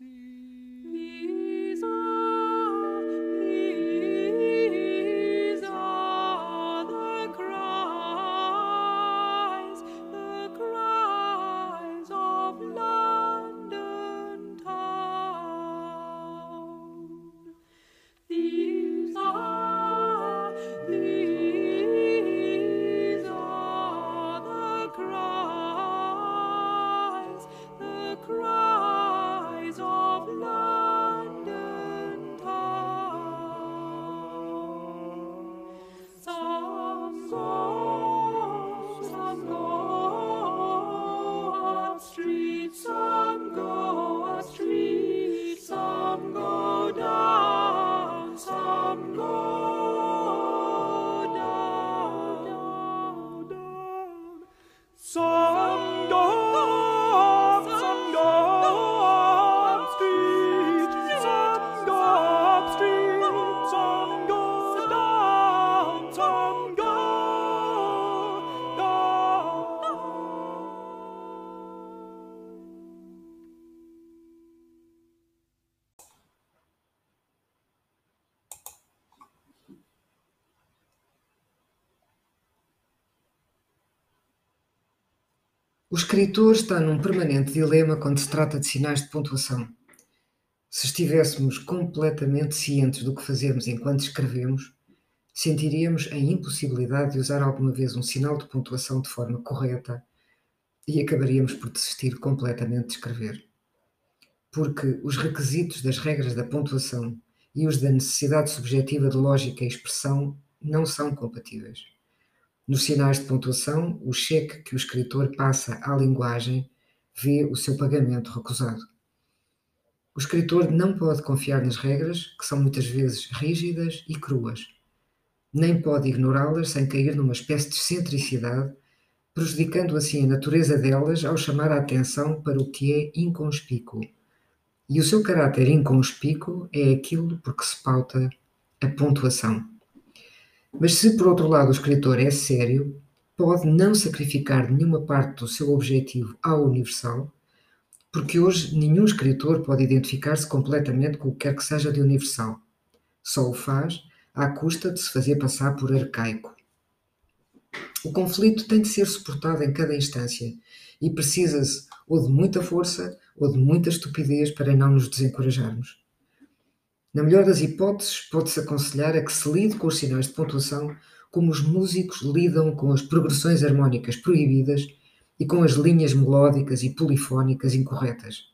Dee. Escritor está num permanente dilema quando se trata de sinais de pontuação. Se estivéssemos completamente cientes do que fazemos enquanto escrevemos, sentiríamos a impossibilidade de usar alguma vez um sinal de pontuação de forma correta e acabaríamos por desistir completamente de escrever. Porque os requisitos das regras da pontuação e os da necessidade subjetiva de lógica e expressão não são compatíveis. Nos sinais de pontuação, o cheque que o escritor passa à linguagem vê o seu pagamento recusado. O escritor não pode confiar nas regras, que são muitas vezes rígidas e cruas, nem pode ignorá-las sem cair numa espécie de excentricidade, prejudicando assim a natureza delas ao chamar a atenção para o que é inconspícuo. E o seu caráter inconspícuo é aquilo por que se pauta a pontuação. Mas se por outro lado o escritor é sério, pode não sacrificar nenhuma parte do seu objetivo ao universal, porque hoje nenhum escritor pode identificar-se completamente com o que quer que seja de universal. Só o faz à custa de se fazer passar por arcaico. O conflito tem de ser suportado em cada instância e precisa-se ou de muita força ou de muita estupidez para não nos desencorajarmos. Na melhor das hipóteses, pode-se aconselhar a que se lide com os sinais de pontuação como os músicos lidam com as progressões harmónicas proibidas e com as linhas melódicas e polifónicas incorretas.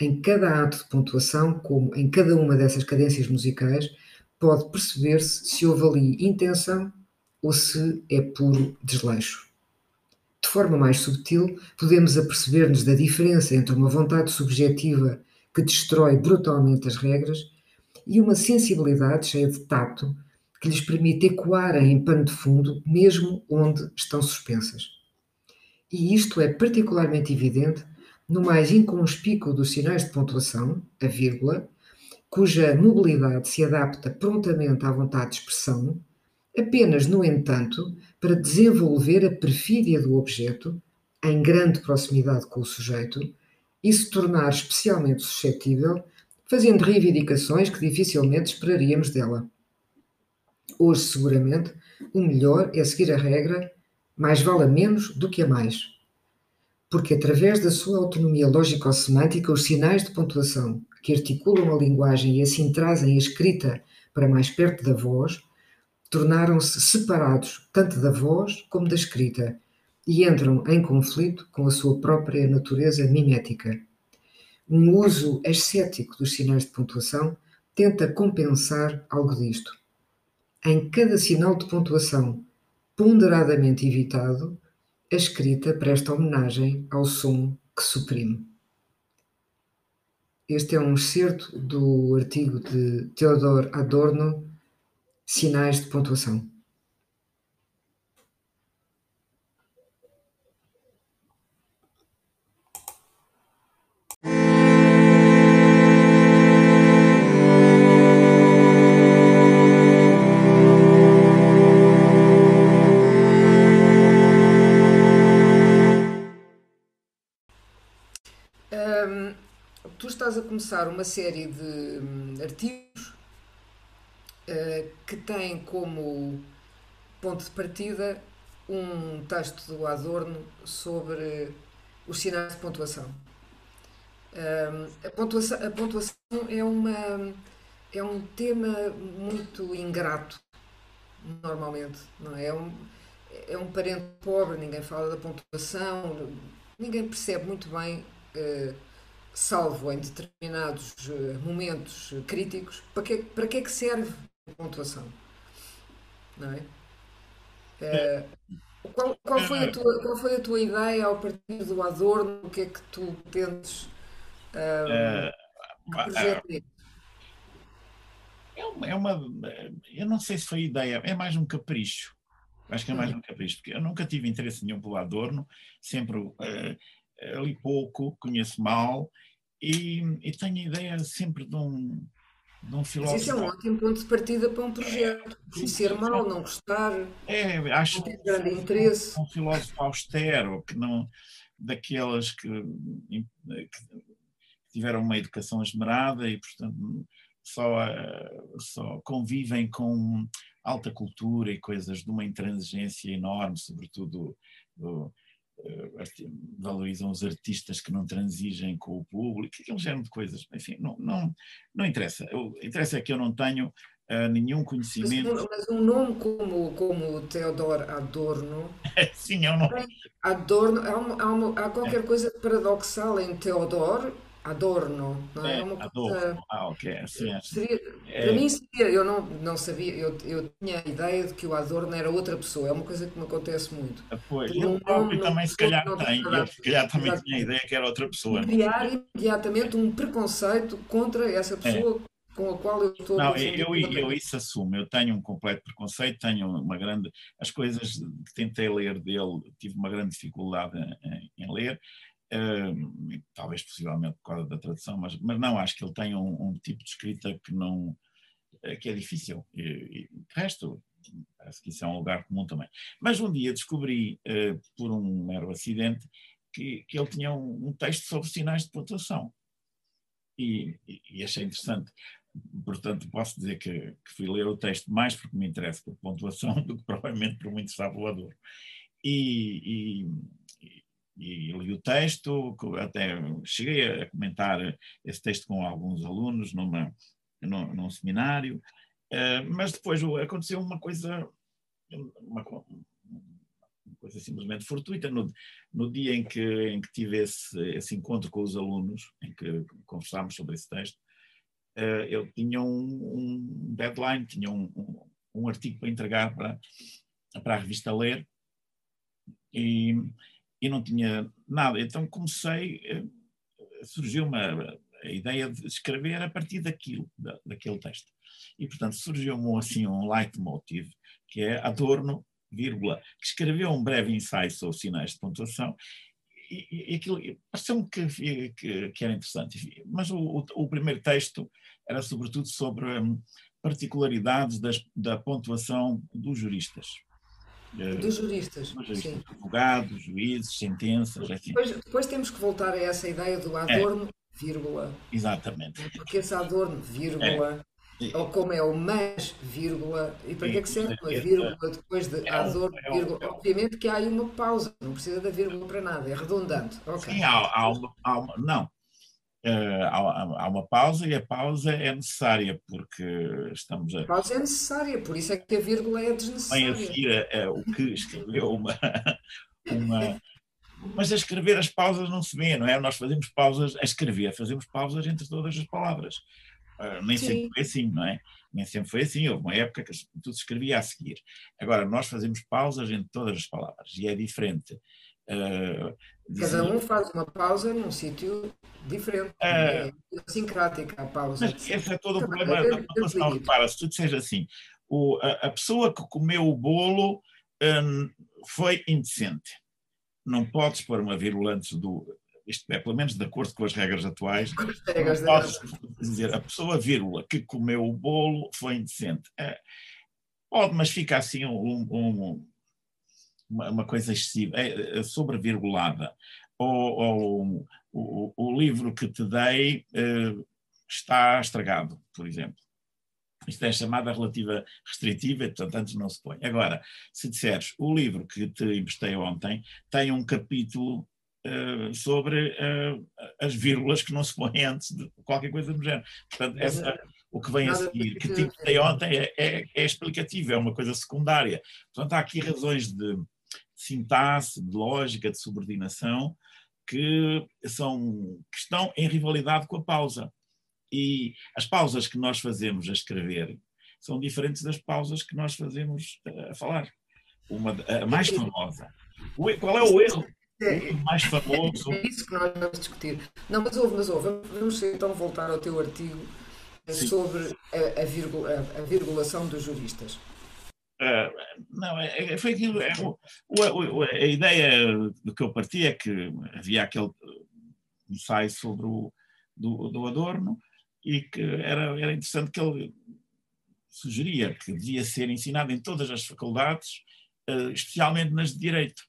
Em cada ato de pontuação, como em cada uma dessas cadências musicais, pode perceber-se se houve ali intenção ou se é puro desleixo. De forma mais subtil, podemos aperceber-nos da diferença entre uma vontade subjetiva que destrói brutalmente as regras e uma sensibilidade cheia de tato que lhes permite ecoarem em pano de fundo mesmo onde estão suspensas. E isto é particularmente evidente no mais inconspícuo dos sinais de pontuação, a vírgula, cuja mobilidade se adapta prontamente à vontade de expressão, apenas, no entanto, para desenvolver a perfídia do objeto, em grande proximidade com o sujeito, e se tornar especialmente suscetível, fazendo reivindicações que dificilmente esperaríamos dela. Hoje, seguramente, o melhor é seguir a regra mais vale a menos do que a mais. Porque, através da sua autonomia lógico-semântica, os sinais de pontuação que articulam a linguagem e assim trazem a escrita para mais perto da voz, tornaram-se separados tanto da voz como da escrita e entram em conflito com a sua própria natureza mimética. Um uso ascético dos sinais de pontuação tenta compensar algo disto. Em cada sinal de pontuação ponderadamente evitado, a escrita presta homenagem ao som que suprime. Este é um excerto do artigo de Theodor Adorno, Sinais de Pontuação. Começar uma série de hum, artigos eh, que têm como ponto de partida um texto do Adorno sobre os sinais de pontuação. Hum, a pontuação, a pontuação é uma, é um tema muito ingrato, normalmente, não é? É um, é um parente pobre, ninguém fala da pontuação, ninguém percebe muito bem, eh, salvo em determinados eh, momentos críticos, para que, para que é que serve a pontuação, não é? Eh, qual, qual foi a tua, qual foi a tua ideia ao partir do Adorno? O que é que tu tentes Eh, que pá, eh, projeto nisso? é uma, é uma- eu não sei se foi ideia, é mais um capricho. Acho que é mais Hum, um capricho, porque eu nunca tive interesse nenhum pelo Adorno, sempre eh, li pouco, conheço mal, e, e tenho a ideia sempre de um, de um Mas isso é um filósofo. ótimo ponto de partida para um projeto. Conhecer mal, não gostar, É, não acho ter que grande um, interesse. um filósofo austero, que não, daqueles que, que tiveram uma educação esmerada e, portanto, só, eh, só convivem com alta cultura e coisas de uma intransigência enorme, sobretudo do- valorizam os artistas que não transigem com o público, aquele género de coisas. Enfim, não, não, não interessa. O interessa é que eu não tenho eh, nenhum Mas, conhecimento. um mas um nome como, como Theodor Adorno, Sim, eu não. tem- Adorno há, uma- há uma- há qualquer coisa paradoxal em Theodor Adorno, não é? É É, uma adoro. coisa. Ah, ok, assim acho. Seria, para É, mim seria, eu não, não sabia, eu, eu tinha a ideia de que o Adorno era outra pessoa, é uma coisa que me acontece muito. pois, um nome próprio não também se calhar não tem a ele se calhar também ver. tinha a ideia que era outra pessoa, criar imediatamente um preconceito contra essa É. pessoa com a qual eu estou a Não, confundir eu, eu completamente. isso assumo, eu tenho um completo preconceito, tenho uma grande. As coisas que tentei ler dele, tive uma grande dificuldade em, em ler, hum, talvez possivelmente por causa da tradução, mas, mas não, acho que ele tem um, um tipo de escrita que não. eh, que é difícil. E, e, de resto, parece que isso é um lugar comum também. Mas um dia descobri, eh, por um mero acidente, que, que ele tinha um, um texto sobre sinais de pontuação. E, e- achei interessante. Portanto, posso dizer que, que fui ler o texto mais porque me interessa por pontuação do que provavelmente por pelo Adoro. E, e, li o texto, até cheguei a comentar esse texto com alguns alunos numa, num, num seminário, eh, mas depois aconteceu uma coisa, uma, uma coisa simplesmente fortuita. No, no dia em que, em que tive esse, esse encontro com os alunos, em que conversámos sobre esse texto, eh, eu tinha um, um deadline, tinha um, um, um artigo para entregar para, para a revista Ler e, e não tinha nada. Então comecei, eh, surgiu uma a ideia de escrever a partir daquilo, da, daquele texto. E, portanto, surgiu-me assim um leitmotiv, que é Adorno, vírgula, que escreveu um breve ensaio sobre sinais de pontuação e, e- aquilo pareceu-me que, que, que era interessante. Mas o, o, o primeiro texto era sobretudo sobre hum, particularidades das, da pontuação dos juristas. Eh, Dos juristas, dos juristas, advogados, juízes, sentenças, assim. Depois, depois temos que voltar a essa ideia do É, Adorno, vírgula, exatamente. porque esse Adorno, É. vírgula, E- ou como é o mas, vírgula, e para que é que serve uma e- vírgula depois de É Adorno, é vírgula? é Obviamente que há aí uma pausa, não precisa da vírgula para nada, é redundante. Ok. sim, há, há uma, há uma- não, há, há- uma pausa e a pausa é necessária porque estamos a, A pausa é necessária, por isso é que a vírgula é bem a desnecessária. seguir a, a- o que escreveu uma, uma. Mas a escrever as pausas não se vê, não é? Nós fazemos pausas a escrever, fazemos pausas entre todas as palavras. Ah, nem sempre Sim, foi assim, não é? Nem sempre foi assim. Houve uma época que tudo se escrevia a seguir. Agora, nós fazemos pausas entre todas as palavras e é diferente. Ah, cada um faz uma pausa num sítio diferente, ah, é sincrática a pausa. Mas esse é todo o Também problema da do pontuação. limite. Repara, se tu disseres assim, o- a, a pessoa que comeu o bolo hum, foi indecente. Não podes pôr uma vírgula antes do. Isto é, pelo menos de acordo com as regras atuais, Com as não regras da podes dizer a pessoa, vírgula, que comeu o bolo foi indecente. É, pode, mas fica assim um- um- uma, uma coisa excessiva, é, é sobrevirgulada. ou, ou o, o, livro que te dei uh, está estragado, por exemplo. Isto é chamada relativa restritiva, e, portanto, antes não se põe. Agora, se disseres, o livro que te emprestei ontem tem um capítulo uh, sobre uh, as vírgulas que não se põem antes de qualquer coisa do género. Portanto, essa, o que vem a seguir, que te emprestei ontem, é, é, é explicativo, é uma coisa secundária. Portanto, há aqui razões de sintaxe, de lógica, de subordinação, que, são, que estão em rivalidade com a pausa. E as pausas que nós fazemos a escrever são diferentes das pausas que nós fazemos a falar. Uma, a mais famosa. Qual é o erro? É, mais famoso. É isso que nós vamos discutir. Não, mas ouve, mas ouve. Vamos então voltar ao teu artigo Sim. sobre a, a, virgula, a, a virgulação dos juristas. Não, é, é, foi aquilo. É, o, o, a ideia do que eu parti é que havia aquele ensaio sobre o do, do Adorno e que era, era interessante que ele sugeria que devia ser ensinado em todas as faculdades, uh, especialmente nas de Direito.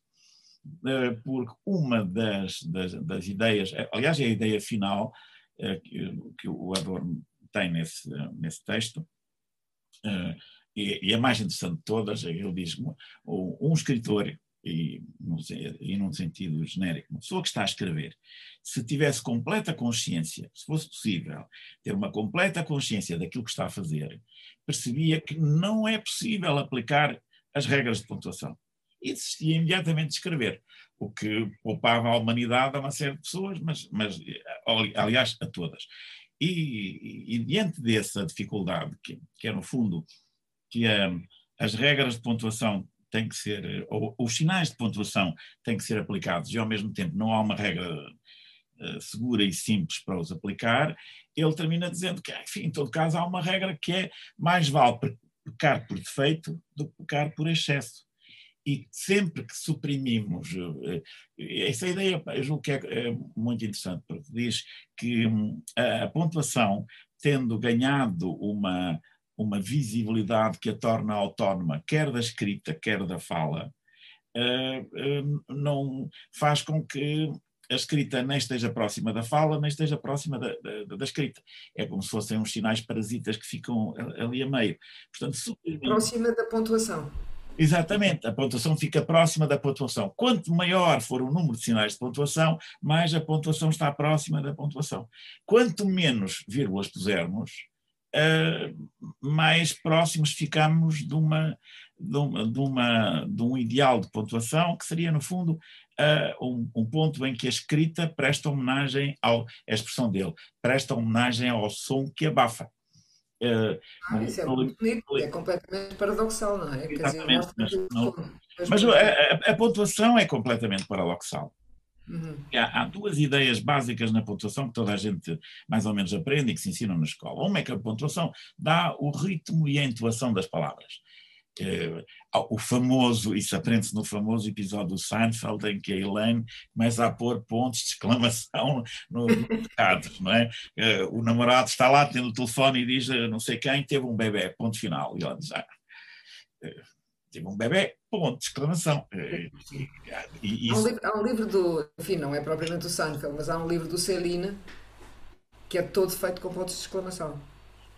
Uh, porque uma das, das, das, ideias, aliás, é a ideia final que, que o Adorno tem nesse, nesse texto, e, e, a mais interessante de todas, é ele diz um, escritor, e, e num sentido genérico, uma pessoa que está a escrever, se tivesse completa consciência, se fosse possível ter uma completa consciência daquilo que está a fazer, percebia que não é possível aplicar as regras de pontuação. E desistia imediatamente de escrever, o que poupava a humanidade a uma série de pessoas, mas, mas aliás, a todas. E, e, e diante dessa dificuldade, que, que é no fundo que um, as regras de pontuação têm que ser, ou os sinais de pontuação têm que ser aplicados e ao mesmo tempo não há uma regra uh, segura e simples para os aplicar, ele termina dizendo que, enfim, em todo caso há uma regra que é mais vale pecar por defeito do que pecar por excesso. E sempre que suprimimos eh, essa ideia, eu julgo que é, é muito interessante, porque diz que hum, a pontuação, tendo ganhado uma, uma visibilidade que a torna autónoma, quer da escrita, quer da fala, uh, uh, não faz com que a escrita nem esteja próxima da fala, nem esteja próxima da, da, da escrita. É como se fossem uns sinais parasitas que ficam ali a meio. Portanto, suprimir... Próxima da pontuação. Exatamente, a pontuação fica próxima da pontuação. Quanto maior for o número de sinais de pontuação, mais a pontuação está próxima da pontuação. Quanto menos vírgulas pusermos, mais próximos ficamos de, uma, de, uma, de, uma, de um ideal de pontuação que seria, no fundo, uh, um, um, ponto em que a escrita presta homenagem ao, a expressão dele, presta homenagem ao som que abafa. Uh, ah, isso é muito bonito, é completamente paradoxal, não é? Exatamente, mas, não, mas a, a, a, pontuação é completamente paradoxal. Uhum. Há, há, duas ideias básicas na pontuação que toda a gente mais ou menos aprende e que se ensinam na escola. Uma é que a pontuação dá o ritmo e a entoação das palavras. Uh, o famoso, isso aprende-se no famoso episódio do Seinfeld, em que a Elaine começa a pôr pontos de exclamação no recados, não é? Uh, o namorado está lá, tendo o telefone e diz, uh, não sei quem, teve um bebê, ponto final. E ela diz, ah, teve um bebê, ponto de exclamação. E, e, há, um livro, há, um livro, do, enfim, não é propriamente do Seinfeld, mas há um livro do Celine que é todo feito com pontos de exclamação.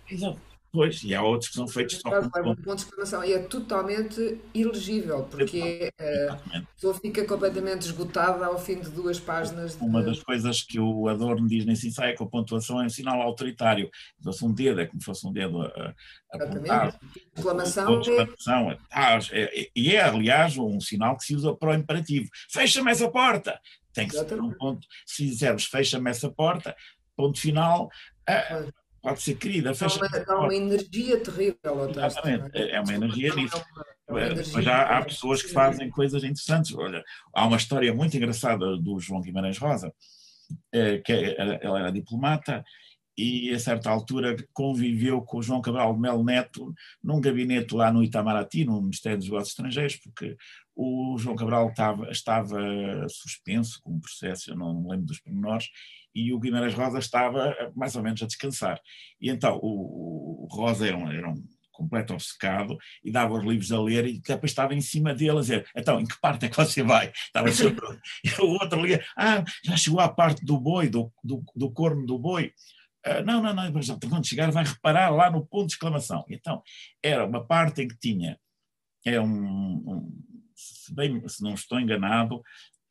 Exato. Pois, e há outros que são feitos só com ponto. ponto de exclamação. E é totalmente ilegível, porque uh, a pessoa fica completamente esgotada ao fim de duas páginas. De... Uma das coisas que o Adorno diz nesse ensaio é que a pontuação é um sinal autoritário. Se fosse um dedo, é como se fosse um dedo a, a apontar. Exclamação, exclamação é... é, E é, aliás, um sinal que se usa para o imperativo. Fecha-me essa porta! Tem que ser um ponto. Se dissermos fecha-me essa porta, ponto final, pode ser querida. Fecha uma, há uma energia terrível. Exatamente, é? é uma energia nisso. Mas há, há pessoas que fazem coisas interessantes. Olha, há uma história muito engraçada do João Guimarães Rosa, eh, que é, ela era diplomata e a certa altura conviveu com o João Cabral de Melo Neto num gabinete lá no Itamaraty, no Ministério dos Negócios Estrangeiros, porque o João Cabral estava, estava suspenso com um processo, eu não me lembro dos pormenores, e o Guimarães Rosa estava mais ou menos a descansar. E então o, o Rosa era um, era um completo obcecado, e dava os livros a ler e depois estava em cima dele a dizer, então, em que parte é que você vai? Estava sempre... e o outro lia, ah, já chegou à parte do boi, do, do, do corno do boi. Uh, não, não, não, mas quando chegar vai reparar lá no ponto de exclamação. Então, era uma parte em que tinha, é um, um se, bem, se não estou enganado,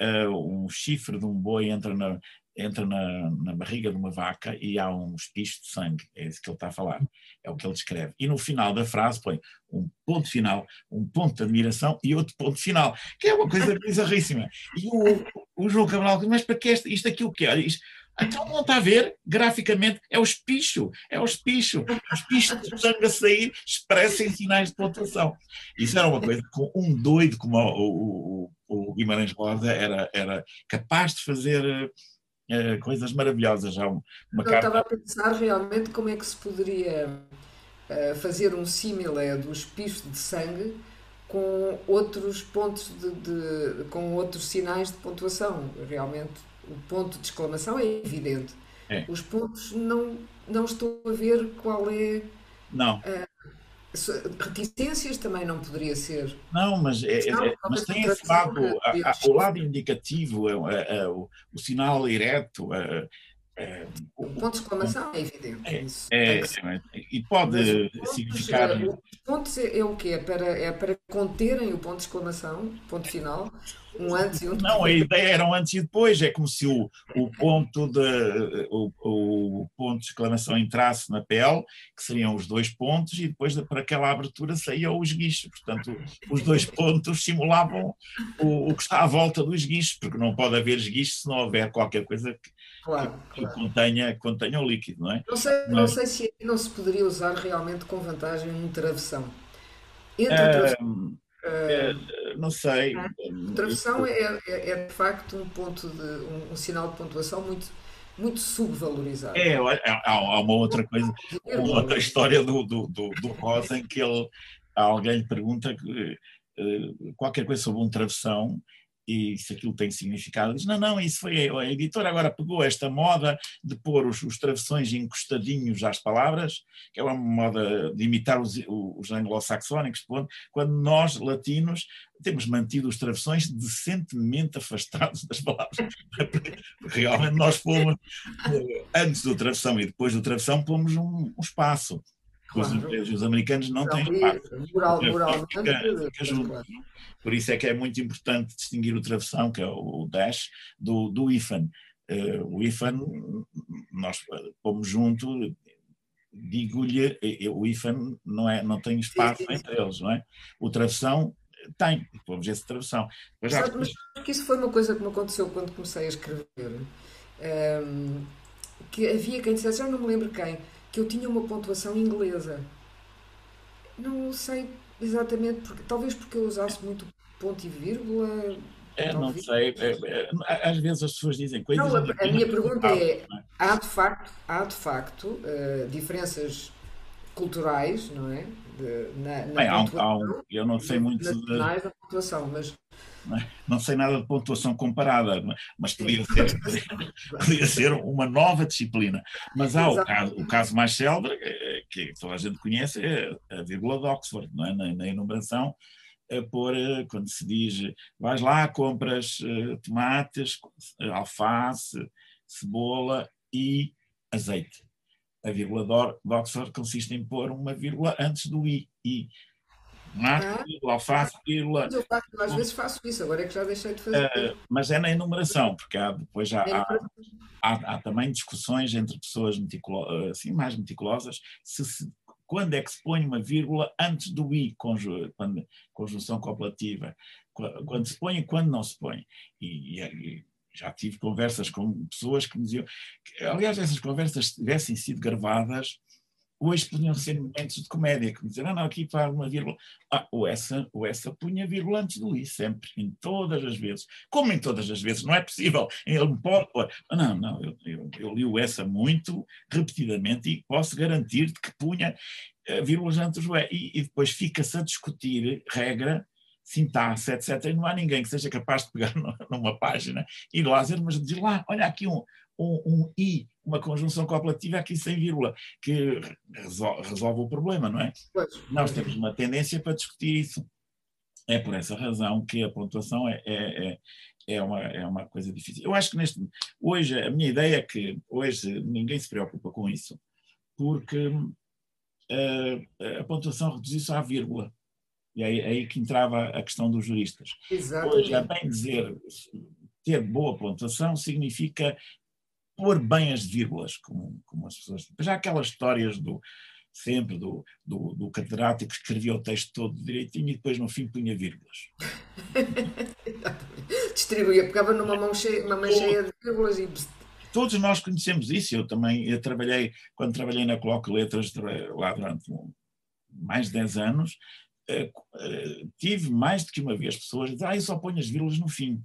uh, um chifre de um boi entra na, entra na, na, barriga de uma vaca e há um espicho de sangue, é isso que ele está a falar, é o que ele descreve. E no final da frase põe um ponto final, um ponto de admiração e outro ponto final, que é uma coisa bizarríssima. E o, o João Cabral diz, mas para que isto, isto aqui o quê? Olha, isto, então não está a ver, graficamente, é o espicho, é o espicho. O espicho de sangue a sair expressa em sinais de pontuação. Isso era uma coisa que um doido como o, o, o Guimarães Rosa era, era capaz de fazer uh, coisas maravilhosas. Já uma Eu carta... estava a pensar realmente como é que se poderia uh, fazer um símile do espicho de sangue com outros pontos de, de, com outros sinais de pontuação. Realmente o ponto de exclamação é evidente. É. Os pontos não, não estou a ver qual é. Não. Reticências também não poderia ser. Não, mas, é, é, mas tem esse lado, a, a, o lado indicativo, é, é, o, o sinal direto, é, o ponto de exclamação é evidente. É, é, é, e pode significar. O ponto é, o quê? É para, é para conterem o ponto de exclamação, ponto final, um antes e um depois. Não, a ideia era um antes e depois, é como se o, o, ponto, de, o, o ponto de exclamação entrasse na pele, que seriam os dois pontos, e depois para aquela abertura saía o esguicho. Portanto, os dois pontos simulavam o, o que está à volta do esguicho, porque não pode haver esguicho se não houver qualquer coisa que claro, que, claro. contenha, contenha o líquido, não é? Não sei, Mas, não sei se não se poderia usar realmente com vantagem um travessão. Entre uh, travessão, uh, não sei. Uh, travessão é, é, é, de facto um ponto de um, um, sinal de pontuação muito muito subvalorizado. É, há, há uma outra coisa, uma outra história do, do, do, do Rosa em que ele, alguém lhe pergunta que, uh, qualquer coisa sobre um travessão e se aquilo tem significado, diz, não, não, isso foi a editora agora pegou esta moda de pôr os, os travessões encostadinhos às palavras, que é uma moda de imitar os, os anglo-saxónicos, quando nós, latinos, temos mantido os travessões decentemente afastados das palavras. Realmente nós fomos, eh, antes do travessão e depois do travessão, pomos um, um espaço. Claro. Os, os, americanos não têm espaço. Moral, moralmente, fica, fica junto. Claro. Por isso é que é muito importante distinguir o travessão, que é o dash, do, do IFAN. Uh, o IFAN, nós pomos junto, digo-lhe, o IFAN não, é, não tem espaço sim, sim, entre eles, não é? O travessão tem, pomos esse travessão. Mas, já... mas isso foi uma coisa que me aconteceu quando comecei a escrever. Um, ehm, que havia quem dissesse, já não me lembro quem, que eu tinha uma pontuação inglesa. Não sei exatamente, porque, talvez porque eu usasse muito ponto e vírgula. É, não sei. É, é, às vezes as pessoas dizem coisas. Não, a, a minha pergunta é: é? há de facto, há de facto uh, diferenças culturais, não é? De, na, na Bem, há um, há um, eu não sei muito de... da pontuação, mas não sei nada de pontuação comparada, mas podia ser, podia ser uma nova disciplina. Mas há o caso, o caso mais célebre, eh, que toda a gente conhece, é a vírgula de Oxford, não é? na, na enumeração, a pôr, eh, quando se diz, vais lá, compras uh, tomates, alface, cebola e azeite. A vírgula de Oxford consiste em pôr uma vírgula antes do i. i tomate, ah, alface, pílula. Eu às vezes faço isso, agora é que já deixei de fazer. Uh, mas é na enumeração, porque há, depois já há, há, há, também discussões entre pessoas meticulo, assim, mais meticulosas se, se, quando é que se põe uma vírgula antes do i, conju, quando, conjunção copulativa, quando se põe e quando não se põe. E, e, já tive conversas com pessoas que me diziam, que, aliás, essas conversas tivessem sido gravadas, hoje podiam ser momentos de comédia, me dizer, ah, não, aqui para uma vírgula. Ah, o essa, o essa punha vírgula antes do i, sempre, em todas as vezes. Como em todas as vezes, não é possível. Ele pode. Não, não, eu, eu, eu li o essa muito repetidamente e posso garantir-te que punha uh, vírgulas antes do e. E, e depois fica-se a discutir regra sintaxe, etc. E não há ninguém que seja capaz de pegar numa página e lá dizer, mas dizer lá, olha aqui um, um, um I, uma conjunção copulativa aqui sem vírgula, que resolve, resolve o problema, não é? Pois. Nós temos uma tendência para discutir isso. É por essa razão que a pontuação é, é, é, é uma, é uma coisa difícil. Eu acho que neste, hoje, a minha ideia é que hoje ninguém se preocupa com isso, porque uh, a pontuação reduziu-se à vírgula. E é aí que entrava a questão dos juristas. Exatamente. Hoje, a bem dizer, ter boa pontuação significa pôr bem as vírgulas, como, como as pessoas. Já aquelas histórias do sempre do, do, do catedrático que escrevia o texto todo direitinho e depois no fim punha vírgulas. Distribuía, pegava numa mão cheia, uma mão cheia de vírgulas e. Todos nós conhecemos isso. Eu também eu trabalhei, quando trabalhei na Coloque Letras, lá durante mais de 10 anos, eh, eh, tive mais do que uma vez pessoas a dizer, ah, eu só ponho as vírgulas no fim.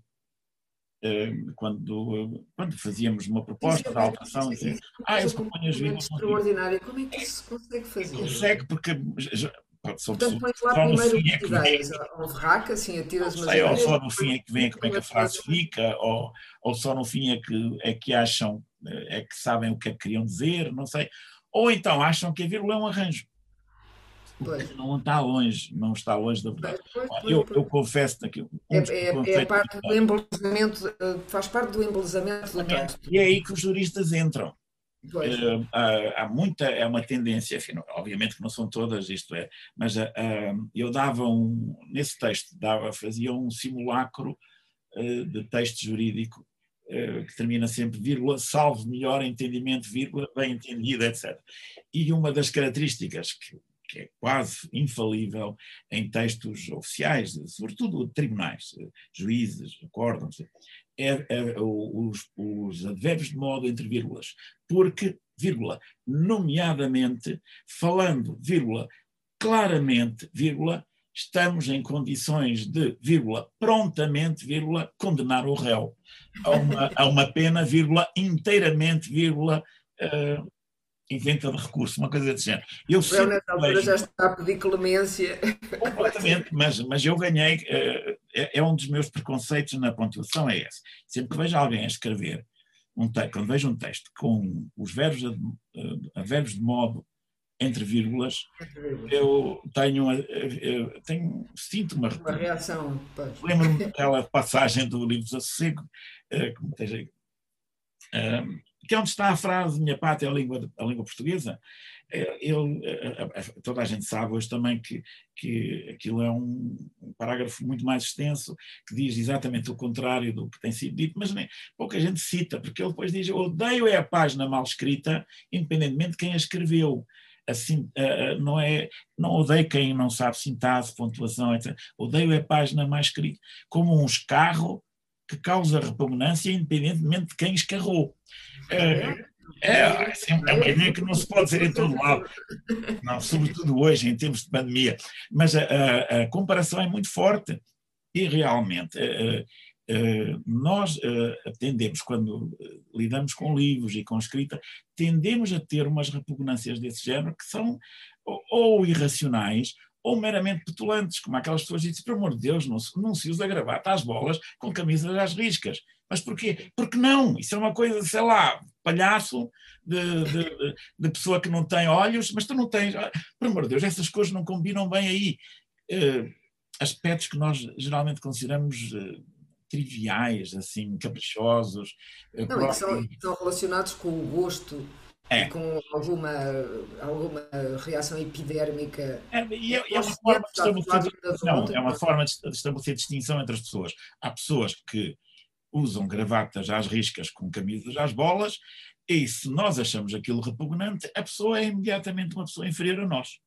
Eh, quando, quando fazíamos uma proposta de alteração, dizer, ah, eu só ponho as fim. Extraordinário, como é que isso se consegue fazer? Consegue, porque são Portanto, pões lá primeiro o que ideias, ou verraca, assim, atiras sei, Ou só no fim é que vem como é que a frase fica, ou, ou só no fim é que, é que acham, é que sabem o que é que queriam dizer, não sei. Ou então acham que a vírgula é um arranjo. Pois. Não está longe, não está longe da verdade. Pois, pois, eu, eu, confesso que é, é, é parte do embelezamento, eh, faz parte do embelezamento do texto. E é aí que os juristas entram. Uh, há, há, muita, é uma tendência, enfim, obviamente que não são todas, isto é, mas uh, eu dava um, nesse texto, dava, fazia um simulacro uh, de texto jurídico que termina sempre vírgula, salvo melhor entendimento, vírgula, bem entendido, etc. E uma das características que que é quase infalível em textos oficiais, sobretudo tribunais, juízes, acórdãos, é, é, os, os de modo entre vírgulas, porque, vírgula, nomeadamente, falando, vírgula, claramente, vírgula, estamos em condições de, vírgula, prontamente, vírgula, condenar o réu. A uma, a uma pena, vírgula, inteiramente, vírgula, uh, inventa de recurso, uma coisa desse género. Eu sempre nessa altura já está a pedir clemência. Completamente, mas, mas eu ganhei, uh, é, é, um dos meus preconceitos na pontuação, é esse. Sempre que vejo alguém a escrever, um texto, quando vejo um texto com os verbos, de, uh, verbos de modo entre vírgulas, eu tenho, eu tenho sinto uma, uma reação. Lembro-me daquela passagem do livro Desassossego, uh, como esteja, uh, que é onde está a frase minha pátria é a língua, a língua portuguesa, é, ele, é, é, toda a gente sabe hoje também que, que aquilo é um, parágrafo muito mais extenso, que diz exatamente o contrário do que tem sido dito, mas nem, pouca gente cita, porque ele depois diz: Eu odeio é a página mal escrita, independentemente de quem a escreveu. Assim, não é, não odeio quem não sabe sintaxe, pontuação, etc. Odeio é a página mais escrita, como um escarro que causa repugnância independentemente de quem escarrou. É, é, assim, é uma ideia que não se pode dizer em todo lado, não, sobretudo hoje, em tempos de pandemia. Mas a, a, a comparação é muito forte e realmente nós tendemos, quando lidamos com livros e com escrita, tendemos a ter umas repugnâncias desse género que são ou irracionais ou meramente petulantes, como aquelas pessoas que dizem, por amor de Deus, não se, não se usa gravata às bolas com camisas às riscas. Mas porquê? Porque não, isso é uma coisa, sei lá, palhaço de, de, de pessoa que não tem olhos, mas tu não tens, ah, por amor de Deus, essas coisas não combinam bem aí. Uh, aspectos que nós geralmente consideramos uh, triviais, assim, caprichosos. Uh, não, que são, são relacionados com o gosto é. com alguma, alguma reação epidérmica. É, e é, é uma forma de estabelecer, não, é uma forma de estabelecer distinção entre as pessoas. Há pessoas que usam gravatas às riscas com camisas às bolas, e se nós achamos aquilo repugnante, a pessoa é imediatamente uma pessoa inferior a nós.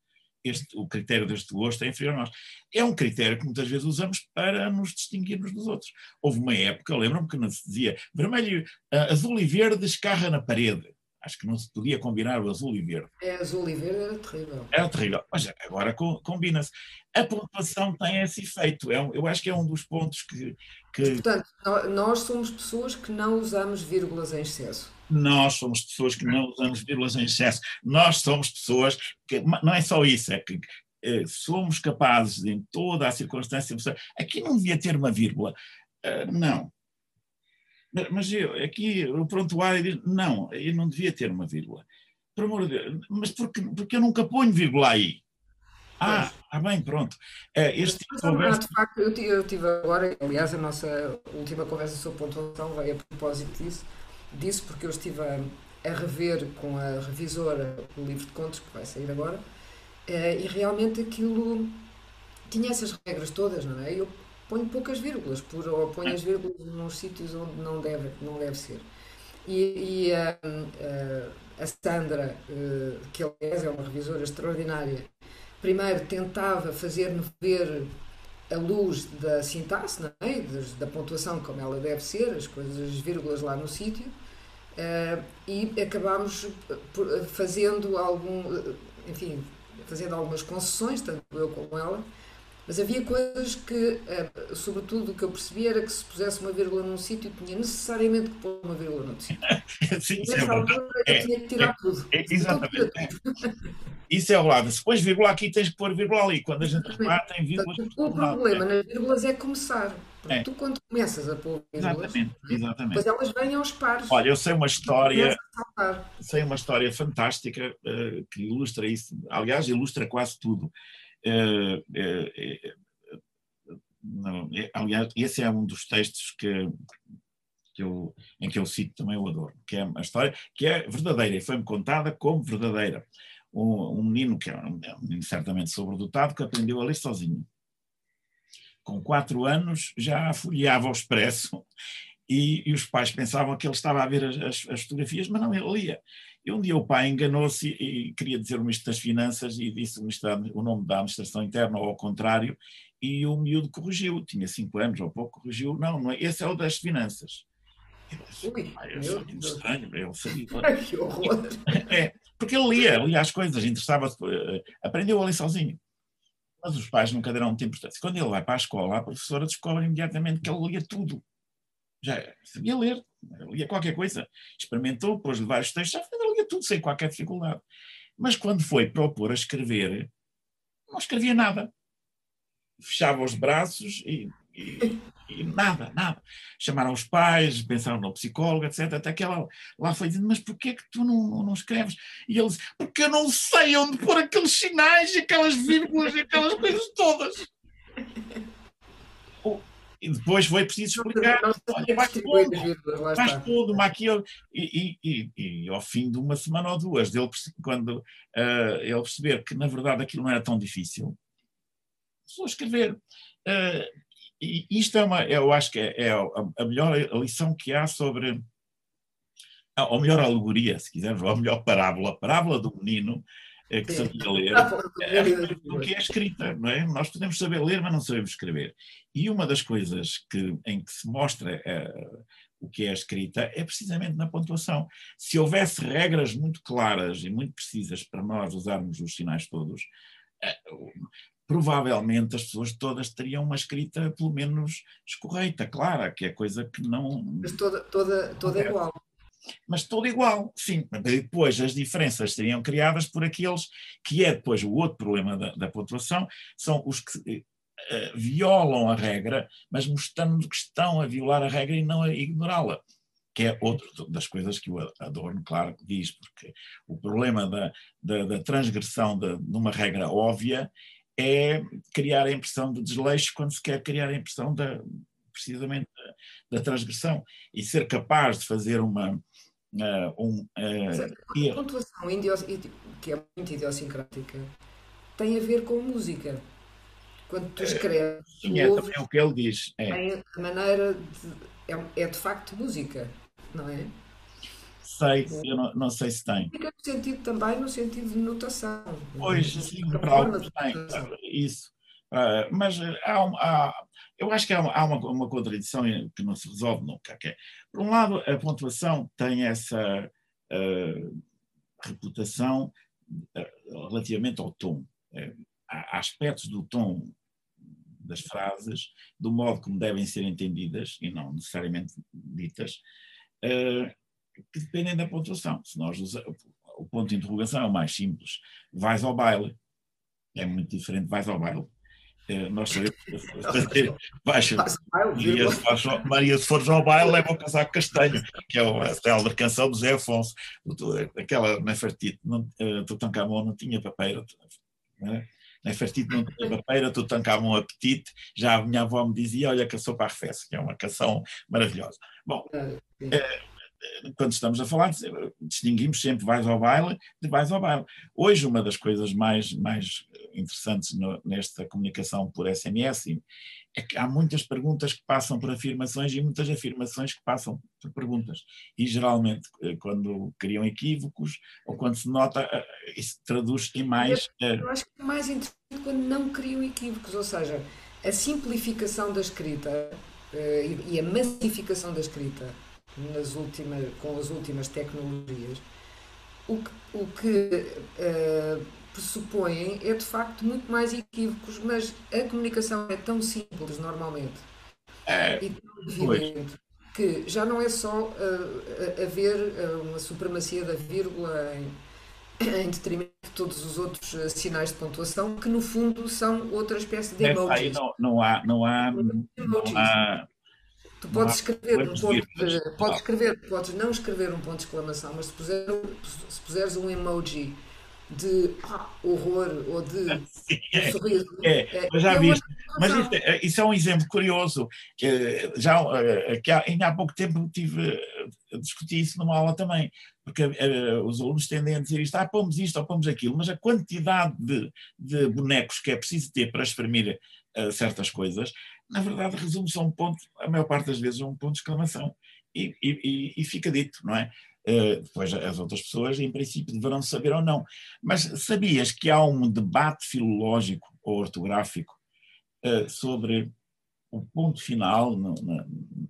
Este, o critério deste gosto é inferior a nós. É um critério que muitas vezes usamos para nos distinguirmos dos outros. Houve uma época, lembro-me que não se dizia vermelho, uh, azul e verde escarra na parede acho que não se podia combinar o azul e verde. É, azul e verde era terrível. Era terrível. Mas agora combina-se. A pontuação tem esse efeito. É um, eu acho que é um dos pontos que. que... Portanto, nós somos pessoas que não usamos vírgulas em excesso. Nós somos pessoas que não usamos vírgulas em excesso. Nós somos pessoas que. Não é só isso, é que eh, somos capazes, em toda a circunstância, aqui não devia ter uma vírgula. Uh, não Mas eu, aqui o prontuário diz, não, eu não devia ter uma vírgula. Por amor de Deus, mas porque, porque eu nunca ponho vírgula aí. Ah, ah bem, pronto. É, este tipo de conversa... De facto, eu, tive agora, aliás, a nossa última conversa sobre pontuação veio a propósito disso, disso porque eu estive a, a rever com a revisora o livro de contos que vai sair agora, eh, e realmente aquilo tinha essas regras todas, não é? Eu ponho poucas vírgulas, por, ou ponho as vírgulas nos sítios onde não deve, não deve ser. E, e a, a, a Sandra, eh, que aliás é uma revisora extraordinária, primeiro tentava fazer-me ver a luz da sintaxe, é? da pontuação como ela deve ser, as coisas, as vírgulas lá no sítio, e acabámos fazendo algum, enfim, fazendo algumas concessões, tanto eu como ela, mas havia coisas que, eh, sobretudo, o que eu percebi era que se pusesse uma vírgula num sítio, tinha necessariamente que pôr uma vírgula no sítio. Sim, e nessa é altura é, eu tinha que tirar é, tudo. É, exatamente. Isso é o lado. Se pões vírgula aqui, tens que pôr vírgula ali. Quando a gente repara, tem vírgulas. O problema nas vírgulas é começar. Porque tu, quando começas a pôr vírgulas, exatamente, exatamente. depois elas vêm aos pares. Olha, eu sei uma história. Sei uma história fantástica uh, que ilustra isso. Aliás, ilustra quase tudo. Uh, uh, não, aliás, esse é um dos textos que, que eu, em que eu cito também o Adorno, que é uma história que é verdadeira e foi-me contada como verdadeira. Um, um menino que é um, é um menino certamente sobredotado que aprendeu a ler sozinho. Com quatro anos já folheava o expresso e, e, os pais pensavam que ele estava a ver as, as, as fotografias, mas não, ele lia. E um dia o pai enganou-se e, queria dizer o Ministro das Finanças e disse o, o nome da Administração Interna ou ao contrário, e o miúdo corrigiu, tinha cinco anos ou pouco, corrigiu, não, não é, esse é o das Finanças. Eu, Ui, eu sou muito estranho, ele sabia. que horror! É, porque ele lia, lia as coisas, interessava-se, eh, aprendeu a ler sozinho. Mas os pais nunca deram muita importância. Quando ele vai para a escola, a professora descobre imediatamente que ele lia tudo. Já sabia ler, lia qualquer coisa. Experimentou, pôs-lhe vários textos, já lia tudo sem qualquer dificuldade. Mas quando foi propor a escrever, não escrevia nada. Fechava os braços e, e, e nada, nada. Chamaram os pais, pensaram no psicólogo, etc. Até que ela lá foi dizendo, mas porquê que tu não, não escreves? E ele disse, porque eu não sei onde pôr aqueles sinais, aquelas vírgulas, aquelas coisas todas. E depois foi preciso explicar. Olha, faz tudo, faz tudo, aqui, e, e, e, ao fim de uma semana ou duas, dele, quando uh, ele perceber que na verdade aquilo não era tão difícil, começou a escrever. Uh, e isto é uma, eu acho que é, é a, melhor lição que há sobre, ou melhor alegoria, se quisermos, ou a melhor parábola, a parábola do menino é que sabia ler, é, do que é escrita, não é? Nós podemos saber ler, mas não sabemos escrever. E uma das coisas que, em que se mostra é, o que é escrita é precisamente na pontuação. Se houvesse regras muito claras e muito precisas para nós usarmos os sinais todos, é, provavelmente as pessoas todas teriam uma escrita pelo menos escorreita, clara, que é coisa que não. Mas toda, toda, toda é igual mas tudo igual, sim. Depois as diferenças seriam criadas por aqueles que é depois o outro problema da, da pontuação, são os que uh, violam a regra, mas mostrando que estão a violar a regra e não a ignorá-la. Que é outra das coisas que o Adorno, claro, diz, porque o problema da, da, da transgressão de, de uma regra óbvia é criar a impressão de desleixo quando se quer criar a impressão da, precisamente da, da transgressão e ser capaz de fazer uma, um, uh, a pontuação que é muito idiosincrática tem a ver com música. Quando tu escreves, Sim, é também o que ele diz. É. A maneira de, é, é de facto música, não é? Sei, eu não, não sei se tem. Fica no sentido também, no sentido de notação. Pois, sim, para alguns tem, isso. Uh, mas há, há, eu acho que há, há uma, uma, contradição que não se resolve nunca. É, por um lado, a pontuação tem essa uh, reputação uh, relativamente ao tom. Uh, há aspectos do tom das frases, do modo como devem ser entendidas e não necessariamente ditas, que dependem da pontuação. Se nós usamos, o ponto de interrogação é o mais simples. Vais ao baile. É muito diferente, vais ao baile Eh, nós sabemos fazer baixa. Maria, se fores ao baile, leva o casaco castanho, que é a célebre canção do Zé Afonso. Aquela Nefertiti, uh, Tutankhamon não tinha papeira. Né? Nefertiti não tinha papeira, Tutankhamon apetite. Já a minha avó me dizia: Olha, que a sopa arrefece, que é uma canção maravilhosa. Bom. Uh, quando estamos a falar, distinguimos sempre vais ao baile de vais ao baile. Hoje, uma das coisas mais, mais interessantes no, nesta comunicação por SMS é que há muitas perguntas que passam por afirmações e muitas afirmações que passam por perguntas. E geralmente, eh, quando criam equívocos ou quando se nota, eh, isso traduz em mais. Eu, acho que é mais interessante quando não criam equívocos, ou seja, a simplificação da escrita eh, e a massificação da escrita nas últimas, com as últimas tecnologias, o que, o que uh, pressupõem é de facto muito mais equívocos, mas a comunicação é tão simples normalmente é, e tão evidente que já não é só uh, haver uh, uma supremacia da vírgula em, em detrimento de todos os outros sinais de pontuação, que no fundo são outra espécie de emojis. Aí não, não há, não há, não há Tu podes escrever um ponto de, podes escrever, podes não escrever um ponto de exclamação, mas se, puser, se puseres um emoji de ah, horror ou de Sim, é, sorriso. É, é, já é viste. Mas isso é, isso é, um exemplo curioso. Que já eh, que há, ainda há pouco tempo tive a discutir isso numa aula também, porque os alunos tendem a dizer isto, ah, pomos isto ou pomos aquilo, mas a quantidade de, de bonecos que é preciso ter para exprimir certas coisas na verdade, resume-se a um ponto, a maior parte das vezes, a um ponto de exclamação. E, e, e fica dito, não é? Uh, depois as outras pessoas, em princípio, deverão saber ou não. Mas sabias que há um debate filológico ou ortográfico uh, sobre o ponto final no, na,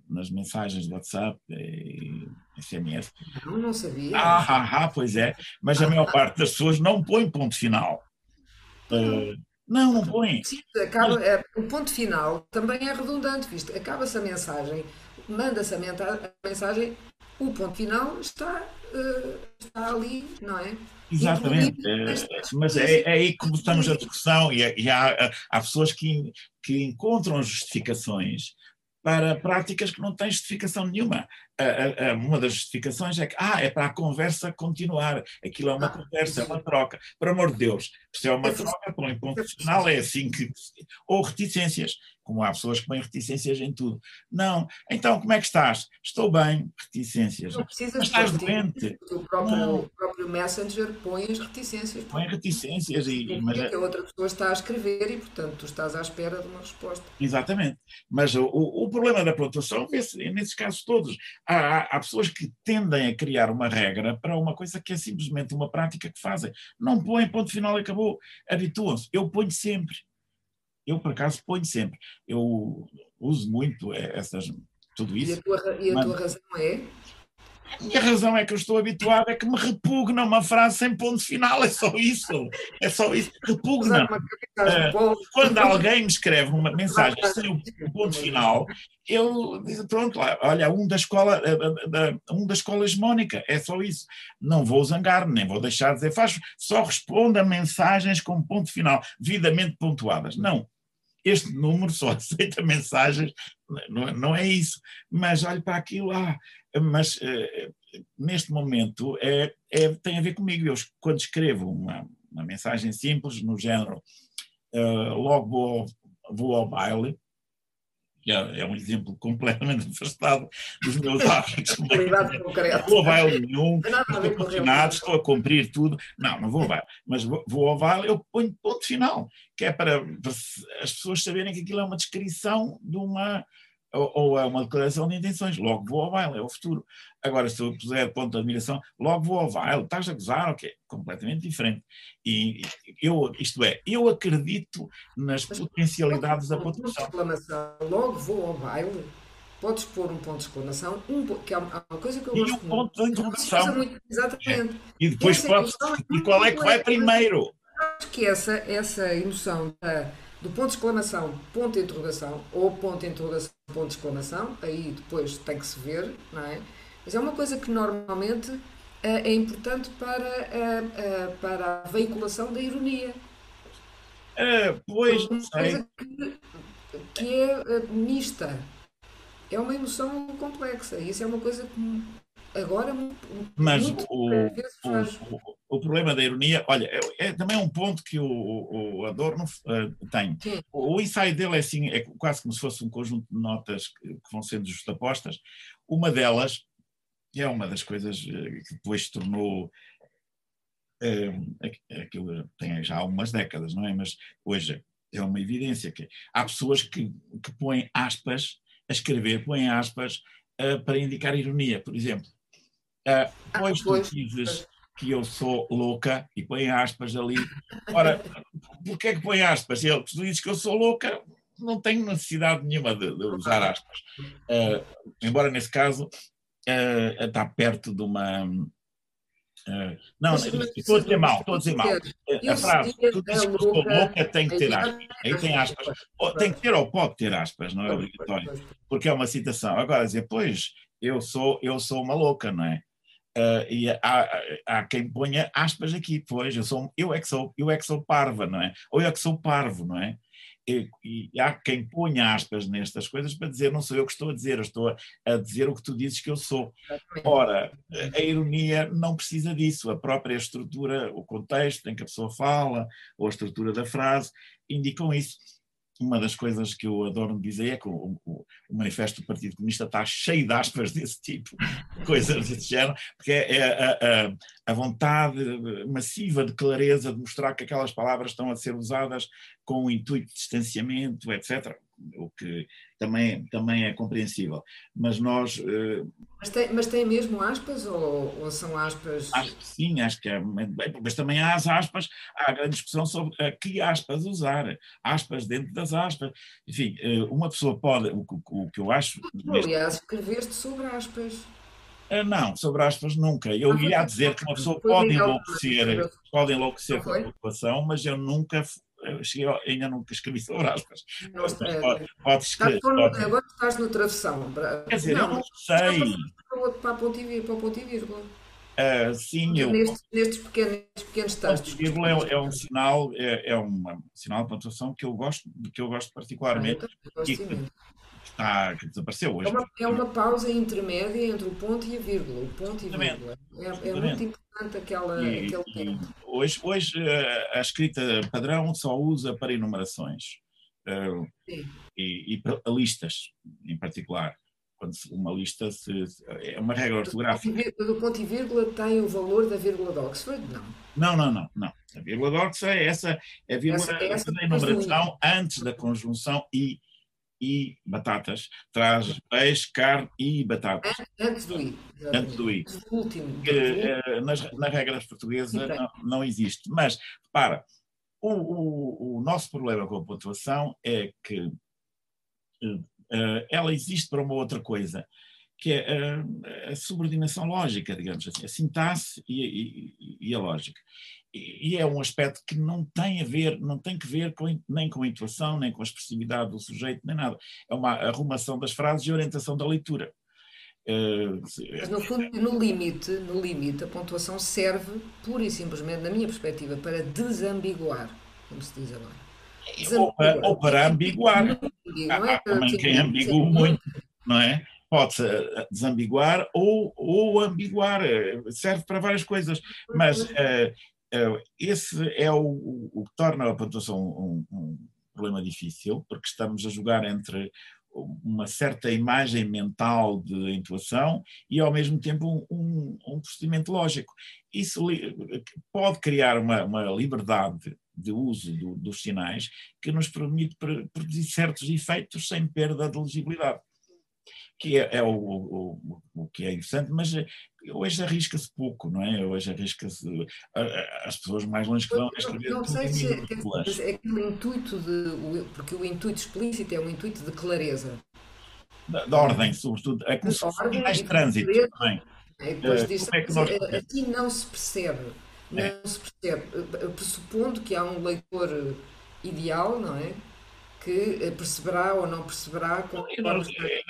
nas mensagens de WhatsApp e SMS? Não, não sabia. Ah, ah, ah, pois é. Mas a maior parte das pessoas não põe ponto final. Uh, não, não põe. Sim, acaba, é, o ponto final também é redundante, visto. Acaba-se a mensagem, manda-se a, mensagem, o ponto final está, uh, está ali, não é? Exatamente, é, mas é, é, aí que começamos a discussão e, e há, há pessoas que, que encontram justificações para práticas que não têm justificação nenhuma. Uma das justificações é que ah, é para a conversa continuar, aquilo é uma ah, conversa, é uma troca. Por amor de Deus, se é uma troca, põe ponto final, é assim que. Ou reticências como há pessoas que põem reticências em tudo. Não. Então, como é que estás? Estou bem, reticências. Não precisas Mas estás doente. O próprio, o próprio Messenger põe as reticências. Põe reticências. E, e mas... É a outra pessoa está a escrever e, portanto, tu estás à espera de uma resposta. Exatamente. Mas o, o problema da pontuação vê-se nesses casos todos. Há, há pessoas que tendem a criar uma regra para uma coisa que é simplesmente uma prática que fazem. Não põem ponto final acabou. Habituam-se. Eu ponho sempre eu, por acaso, ponho sempre. Eu uso muito essas, tudo isso. E a tua, e a tua razão é? A minha razão é que eu estou habituado, é que me repugna uma frase sem ponto final, é só isso. É só isso. Repugna. Uh, quando alguém me escreve uma mensagem sem o ponto final, eu digo, pronto, olha, um da escola, um da escola hegemónica, é só isso. Não vou zangar, nem vou deixar de dizer, faz, só responda a mensagens com ponto final, devidamente pontuadas. Não este número só aceita mensagens, não, não é isso. Mas olhe para aquilo, ah, mas uh, neste momento é, é, tem a ver comigo. Eu, quando escrevo uma, uma mensagem simples, no género, uh, logo vou, vou ao baile, é, é, um exemplo completamente afastado dos meus hábitos. não vou ao baile nenhum, estou confinado, estou a cumprir tudo. Não, não vou ao baile, mas vou, vou ao baile, eu ponho ponto final, que é para, para as pessoas saberem que aquilo é uma descrição de uma ou, é uma declaração de intenções, logo vou ao baile, é o futuro. Agora, se eu puser ponto de admiração, logo vou ao baile, estás a gozar, ok, completamente diferente. E eu, isto é, eu acredito nas Mas, potencialidades da pontuação. exclamação, logo vou ao baile, podes pôr um ponto de exclamação, um, que é uma coisa que eu gosto. E um ponto de interrogação. Muito, exatamente. É. E depois podes e qual é que vai primeiro. Acho que essa, essa emoção da do ponto de exclamação, ponto de interrogação, ou ponto de interrogação, ponto de exclamação, aí depois tem que se ver, não é? Mas é uma coisa que normalmente uh, é importante para, uh, uh, para a veiculação da ironia. Uh, pois, não sei. Que, que é mista. É uma emoção complexa. Isso é uma coisa que agora mas o, o, o, o, problema da ironia, olha, é, é, também um ponto que o, o Adorno uh, tem. Sim. O, ensaio dele é assim, é quase como se fosse um conjunto de notas que, que vão sendo justapostas. Uma delas é uma das coisas que depois se tornou aquilo tem já algumas décadas, não é? Mas hoje é uma evidência que há pessoas que, que põem aspas a escrever, põem aspas uh, para indicar ironia, por exemplo. Uh, pois tu dizes que eu sou louca e põe aspas ali. Ora, porquê é que põe aspas? Ele, tu dizes que eu sou louca, não tenho necessidade nenhuma de, de usar aspas. Uh, embora nesse caso uh, está perto de uma é. Não, mas, estou a dizer mal, estou a dizer mal. A frase, tu dizes que estou louca, tem que ter aspas. Aí tem aspas. Tem que ter ou pode ter aspas, não é obrigatório. Porque é uma citação. Agora, dizer, pois, eu sou, eu sou uma louca, não é? Uh, e há, há, quem ponha aspas aqui, pois, eu, sou, eu, é que sou, eu é que sou parva, não é? Ou eu é que sou parvo, não é? E, e, há quem ponha aspas nestas coisas para dizer não sou eu que estou a dizer, eu estou a, dizer o que tu dizes que eu sou. Ora, a, a ironia não precisa disso, a própria estrutura, o contexto em que a pessoa fala, ou a estrutura da frase, indicam isso uma das coisas que eu adoro dizer é que o, o, o, manifesto do Partido Comunista está cheio de aspas desse tipo, coisas desse género, porque é, é a, a, a, vontade massiva de clareza de mostrar que aquelas palavras estão a ser usadas com o intuito de distanciamento, etc o que também, também é compreensível. Mas nós. Uh, mas, tem, mas tem mesmo aspas ou, ou, são aspas? Acho que sim, acho que é. Mas também há as aspas, há grande discussão sobre que aspas usar, aspas dentro das aspas. Enfim, uh, uma pessoa pode. O, o, o que eu acho. Aliás, escreveste sobre aspas. Não, sobre aspas nunca. Eu ah, ia dizer que uma pessoa pode enlouquecer, pode enlouquecer com a população, mas eu nunca cheguei, ainda nunca escrevi sobre aspas. Não, é, pode, pode escrever, pode... Agora estás no travessão. Quer dizer, não, eu não sei. Para a ponto e, para ponto e vírgula. Uh, sim, eu, nestes, nestes, pequenos, pequenos textos. Vírgula é, é, um sinal, é, é um sinal de pontuação que eu gosto, que eu gosto particularmente. Ah, eu gosto que, está, que desapareceu hoje. É uma, é uma, pausa intermédia entre o ponto e a vírgula. O ponto e a vírgula. É, é muito importante aquela, e, aquele tempo. Hoje, hoje eh, a escrita padrão só usa para enumerações. Uh, e, e para listas, em particular quando uma lista se, é uma regra ortográfica. Do ponto e vírgula tem o valor da vírgula de Oxford? Não. Não, não, não. não. A vírgula de Oxford é essa, é a vírgula essa, essa da enumeração antes da conjunção e e batatas, traz peixe, carne e batatas. Antes do I. Antes do I. último. Que, uh, nas, nas regras portuguesas não, não, existe. Mas, para, o, o, o, nosso problema com a pontuação é que uh, ela existe para uma outra coisa, que é a, a subordinação lógica, digamos assim, a sintaxe e, e, e a lógica e é um aspecto que não tem a ver, não tem que ver com, nem com a intuação, nem com a expressividade do sujeito, nem nada. É uma arrumação das frases e orientação da leitura. Uh, Mas no fundo, no limite, no limite, a pontuação serve pura e simplesmente, na minha perspectiva, para desambiguar, como se diz agora. Ou para, ou para ambiguar. Não é há também tipo, quem ambigua muito, não é? Pode-se eh, desambiguar ou, ou ambiguar, eh, serve para várias coisas, mas uh, eh, esse é o, o, que torna a pontuação um, um, problema difícil, porque estamos a jogar entre uma certa imagem mental de intuação e, ao mesmo tempo, um, um procedimento lógico. Isso pode criar uma, uma liberdade de uso do, dos sinais que nos permite produzir certos efeitos sem perda de legibilidade que é, é o, o, o, que é interessante, mas eh, hoje arrisca-se pouco, não é? Hoje arrisca-se. As pessoas mais longe que vão a escrever. Não, não sei se é, é aquele intuito de. Porque o intuito explícito é um intuito de clareza. Da, da ordem, sobretudo. É como se fosse mais trânsito também. É, depois uh, disso, é que nós... Assim não se percebe. Não é. se percebe. Pressupondo que há um leitor ideal, não é? Que eh, perceberá ou não perceberá. Com é,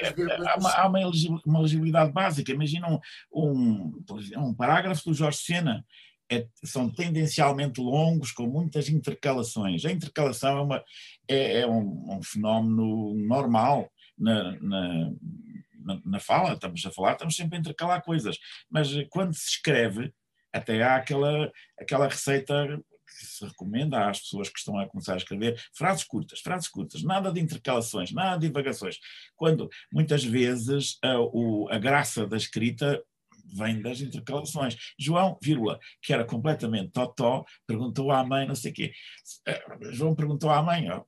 é, há, uma, há uma, legibilidade básica. Imagina um, um, um, parágrafo do Jorge Sena é, são tendencialmente longos, com muitas intercalações. A intercalação é, uma, é, é um, um, fenómeno normal na, na, na, na, fala, estamos a falar, estamos sempre a intercalar coisas, mas quando se escreve, até há aquela, aquela receita se recomenda às pessoas que estão a começar a escrever frases curtas, frases curtas, nada de intercalações, nada de divagações. Quando muitas vezes a, o, a graça da escrita vem das intercalações. João, vírgula, que era completamente totó, perguntou à mãe, não sei o quê. Eh, João perguntou à mãe, ó,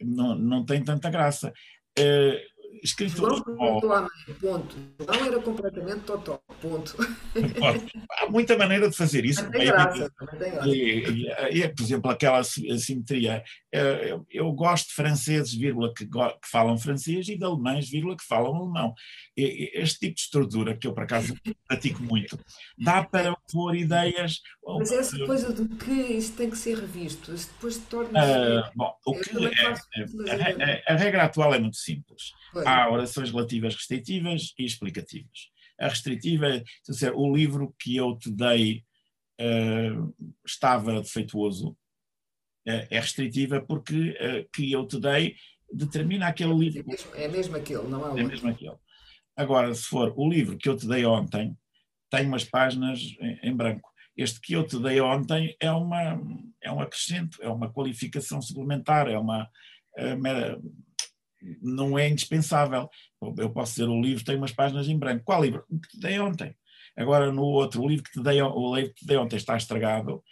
não, não tem tanta graça. Uh, escritor. João ponto. Não era completamente totó, ponto. Há muita maneira de fazer isso. Tem graça, tem graça. E, e, e, por exemplo, aquela simetria. Eh, eu gosto de franceses, vírgula, que, que falam francês e de alemães, vírgula, que falam alemão. Este tipo de estrutura, que eu por acaso pratico muito, dá para pôr ideias. Mas essa coisa do que isso tem que ser revisto, isso depois torna-se. Uh, bom, o que é, é, a, a, a, regra atual é muito simples. Pois há orações relativas restritivas e explicativas. A restritiva, dizer, o livro que eu te dei uh, estava defeituoso, uh, é restritiva porque uh, que eu te dei determina aquele é livro. Mesmo, é mesmo aquele, não há outro. É mesmo aquele. Agora, se for o livro que eu te dei ontem, tem umas páginas em, em branco. Este que eu te dei ontem é uma é um acrescento, é uma qualificação suplementar, é uma, é uma não é indispensável. Eu posso dizer, o livro tem umas páginas em branco. Qual livro? O que te dei ontem. Agora, no outro, livro que te dei, o livro que te dei ontem está estragado,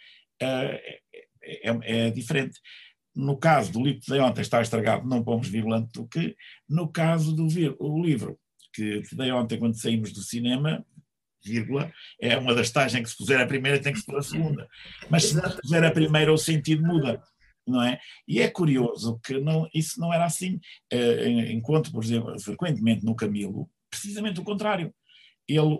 é, é, é diferente. No caso do livro que te dei ontem está estragado, não pomos virulante do que. No caso do o livro que te dei ontem quando saímos do cinema, vírgula, é uma das tais em que se puser a primeira tem que se pôr a segunda. Mas se puser a primeira o sentido muda não é? E é curioso que não, isso não era assim. Uh, enquanto, por exemplo, frequentemente no Camilo, precisamente o contrário. Ele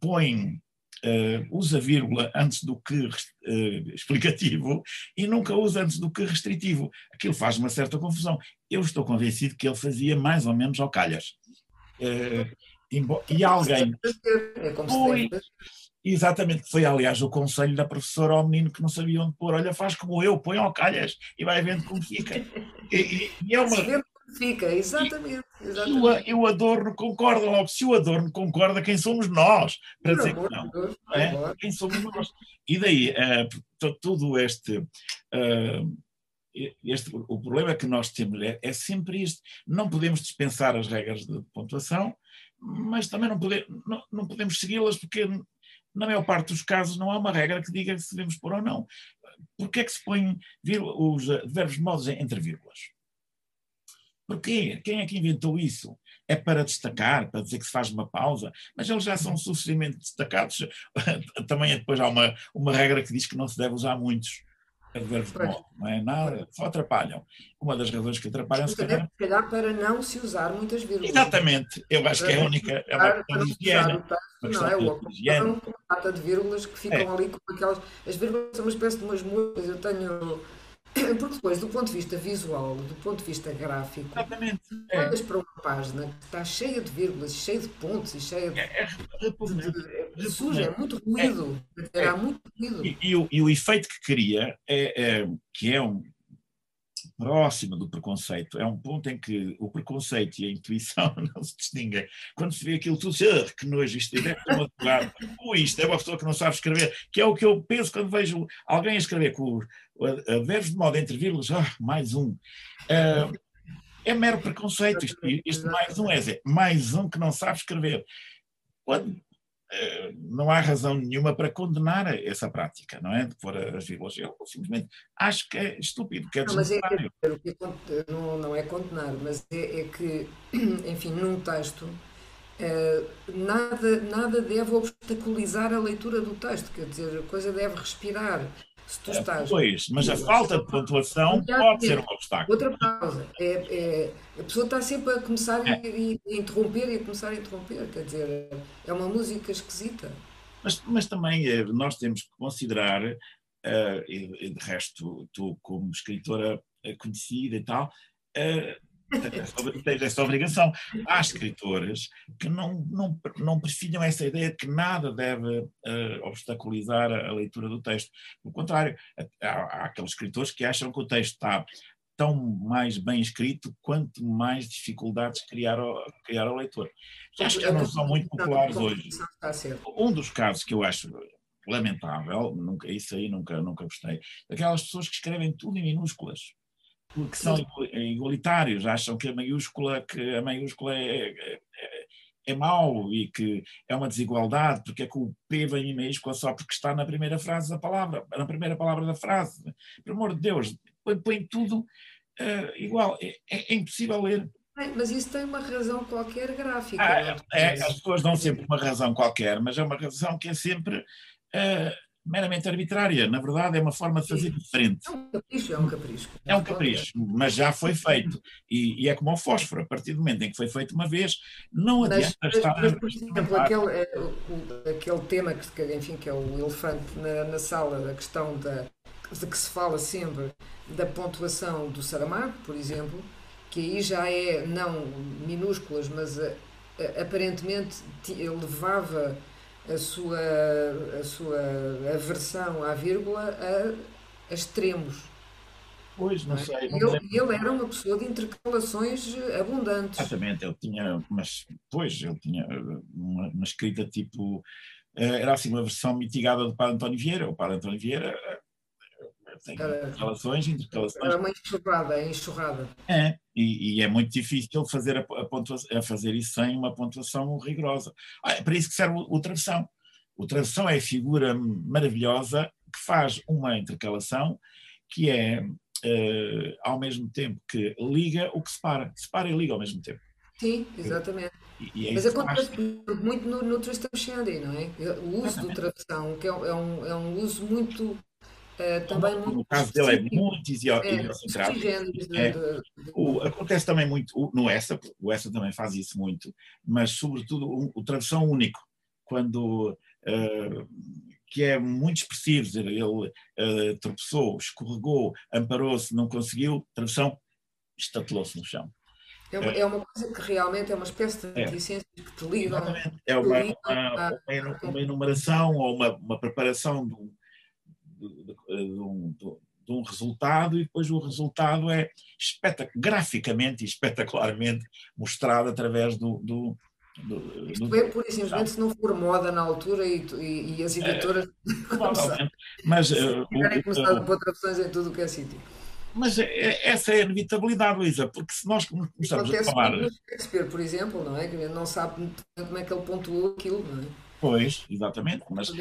põe, uh, usa vírgula antes do que uh, explicativo e nunca usa antes do que restritivo. Aquilo faz uma certa confusão. Eu estou convencido que ele fazia mais ou menos ao calhas. e alguém. É como se Exatamente, foi aliás o conselho da professora ao menino que não sabia onde pôr. Olha, faz como eu, põe ao calhas e vai vendo como fica. E, e, é uma... Fica, exatamente. exatamente. E, o, o Adorno concorda logo. Se o Adorno concorda, quem somos nós? Para dizer que não. Deus, é? Quem somos nós? E daí, uh, tudo este. Uh, este, o problema que nós temos é, é sempre isto. Não podemos dispensar as regras de pontuação, mas também não, pode, não, não podemos segui-las porque na maior parte dos casos não há uma regra que diga se devemos pôr ou não. Porquê é que se põem os eh, verbos modos entre vírgulas? Porquê? Quem é que inventou isso? É para destacar, para dizer que se faz uma pausa, mas eles já são suficientemente destacados. Também depois há uma, uma regra que diz que não se deve usar muitos verbos de modo, não é nada, só atrapalham. Uma das razões que atrapalham, se calhar... se calhar para não se usar muitas vírgulas. Exatamente, eu acho que é a única, é uma questão de higiene. Não é? O higiene. data de vírgulas que ficam é. ali com aquelas. As vírgulas são uma espécie de umas mudas. Eu tenho porque depois, do ponto de vista visual, do ponto de vista gráfico, Exatamente. olhas é. para uma página que está cheia de vírgulas, cheia de pontos e cheia de. É, é, é, suja, é muito ruído. É, é, muito ruído. E, e, o, e, o, efeito que cria, é, é, que é um, próxima do preconceito. É um ponto em que o preconceito e a intuição não se distinguem. Quando se vê aquilo tudo, ah, que nojo, isto é um ou isto é uma pessoa que não sabe escrever, que é o que eu penso quando vejo alguém escrever com verbos de modo entre vírgulas, ah, mais um. Uh, é mero preconceito. Isto, isto mais um é dizer, mais um que não sabe escrever. Quando, não há razão nenhuma para condenar essa prática, não é? De pôr as vírgulas. Eu simplesmente acho que é estúpido, que é desnecessário. Não, mas é, é, não, não é condenar, mas é, é que, enfim, num texto, é, nada, nada deve obstaculizar a leitura do texto, quer dizer, a coisa deve respirar. Se tu estás. Pois, mas a falta de pontuação pode ser um obstáculo. Outra pausa. É, é, a pessoa está sempre a começar é. e, a interromper e a começar a interromper. Quer dizer, é uma música esquisita. Mas, mas também eh, nós temos que considerar, uh, e, de resto, tu como escritora eh, conhecida e tal, uh, essa obrigação. Há escritores que não, não, não preferiam essa ideia de que nada deve uh, obstaculizar a, a, leitura do texto. Pelo contrário, há, há, aqueles escritores que acham que o texto está tão mais bem escrito quanto mais dificuldades criar ao, criar ao leitor. Acho que não são muito populares hoje. Um dos casos que eu acho lamentável, nunca, isso aí nunca, nunca gostei, aquelas pessoas que escrevem tudo em minúsculas porque são igualitários, acham que a maiúscula, que a maiúscula é, é, é mau e que é uma desigualdade, porque é que o P vem em maiúscula só porque está na primeira frase da palavra, na primeira palavra da frase. Pelo amor de Deus, põe, põe tudo uh, igual, é, é, é, impossível ler. Mas isso tem uma razão qualquer gráfica. Ah, é, as pessoas dão sempre uma razão qualquer, mas é uma razão que é sempre uh, meramente arbitrária. Na verdade, é uma forma de fazer diferente. É um capricho, é um capricho. É um capricho, mas já foi feito. E, e é como o fósforo, a partir do momento em que foi feito uma vez, não adianta mas, estar. Mas, por exemplo, aquele, o, aquele tema que, enfim, que é o elefante na, na sala, a questão da, de que se fala sempre da pontuação do Saramago, por exemplo, que aí já é não minúsculas, mas a, a, aparentemente levava a sua, a sua aversão à vírgula a, a extremos. Pois, não, não é? sei. ele, ele, era uma pessoa de intercalações abundantes. Exatamente, ele tinha, mas, pois, ele tinha uma, uma escrita tipo, eh, era assim uma versão mitigada do Padre António Vieira. O Padre António Vieira tem relações, intercalações. Era uma enxurrada, é enxurrada. É, e, e, é muito difícil fazer, a, a, a fazer isso sem uma pontuação rigorosa. Ah, é para isso que serve o, o travessão. O travessão é a figura maravilhosa que faz uma intercalação que é, uh, ao mesmo tempo que liga o que separa. Separa e liga ao mesmo tempo. Sim, exatamente. E, e é Mas acontece muito no, no Tristram Shandy, não é? O uso exatamente. do travessão, que é, é, um, é um uso muito Uh, também no muito caso dele é muito idiosincrático. É, o, acontece também muito no Essa, o Essa também faz isso muito, mas sobretudo o, o tradução único, quando uh, que é muito expressivo, ele uh, tropeçou, escorregou, amparou-se, não conseguiu, tradução, estatelou-se no chão. É uma, é uma, coisa que realmente é uma espécie de reticências é. que te ligam. É uma, uma, uma, uma enumeração ou uma, uma preparação de um de, de, um, de, um, resultado e depois o resultado é graficamente e espetacularmente mostrado através do, do do, Isto do, é, por simplesmente, se não for moda na altura e, e, e as editoras. É, mas. Uh, tiverem começado a pôr traduções em tudo o que é sítio. Mas é, essa é a inevitabilidade, Luísa, porque se nós começarmos a falar. Shakespeare, por exemplo, não é? Que não sabe como é que ele pontuou aquilo, não é? Pois, exatamente. Mas o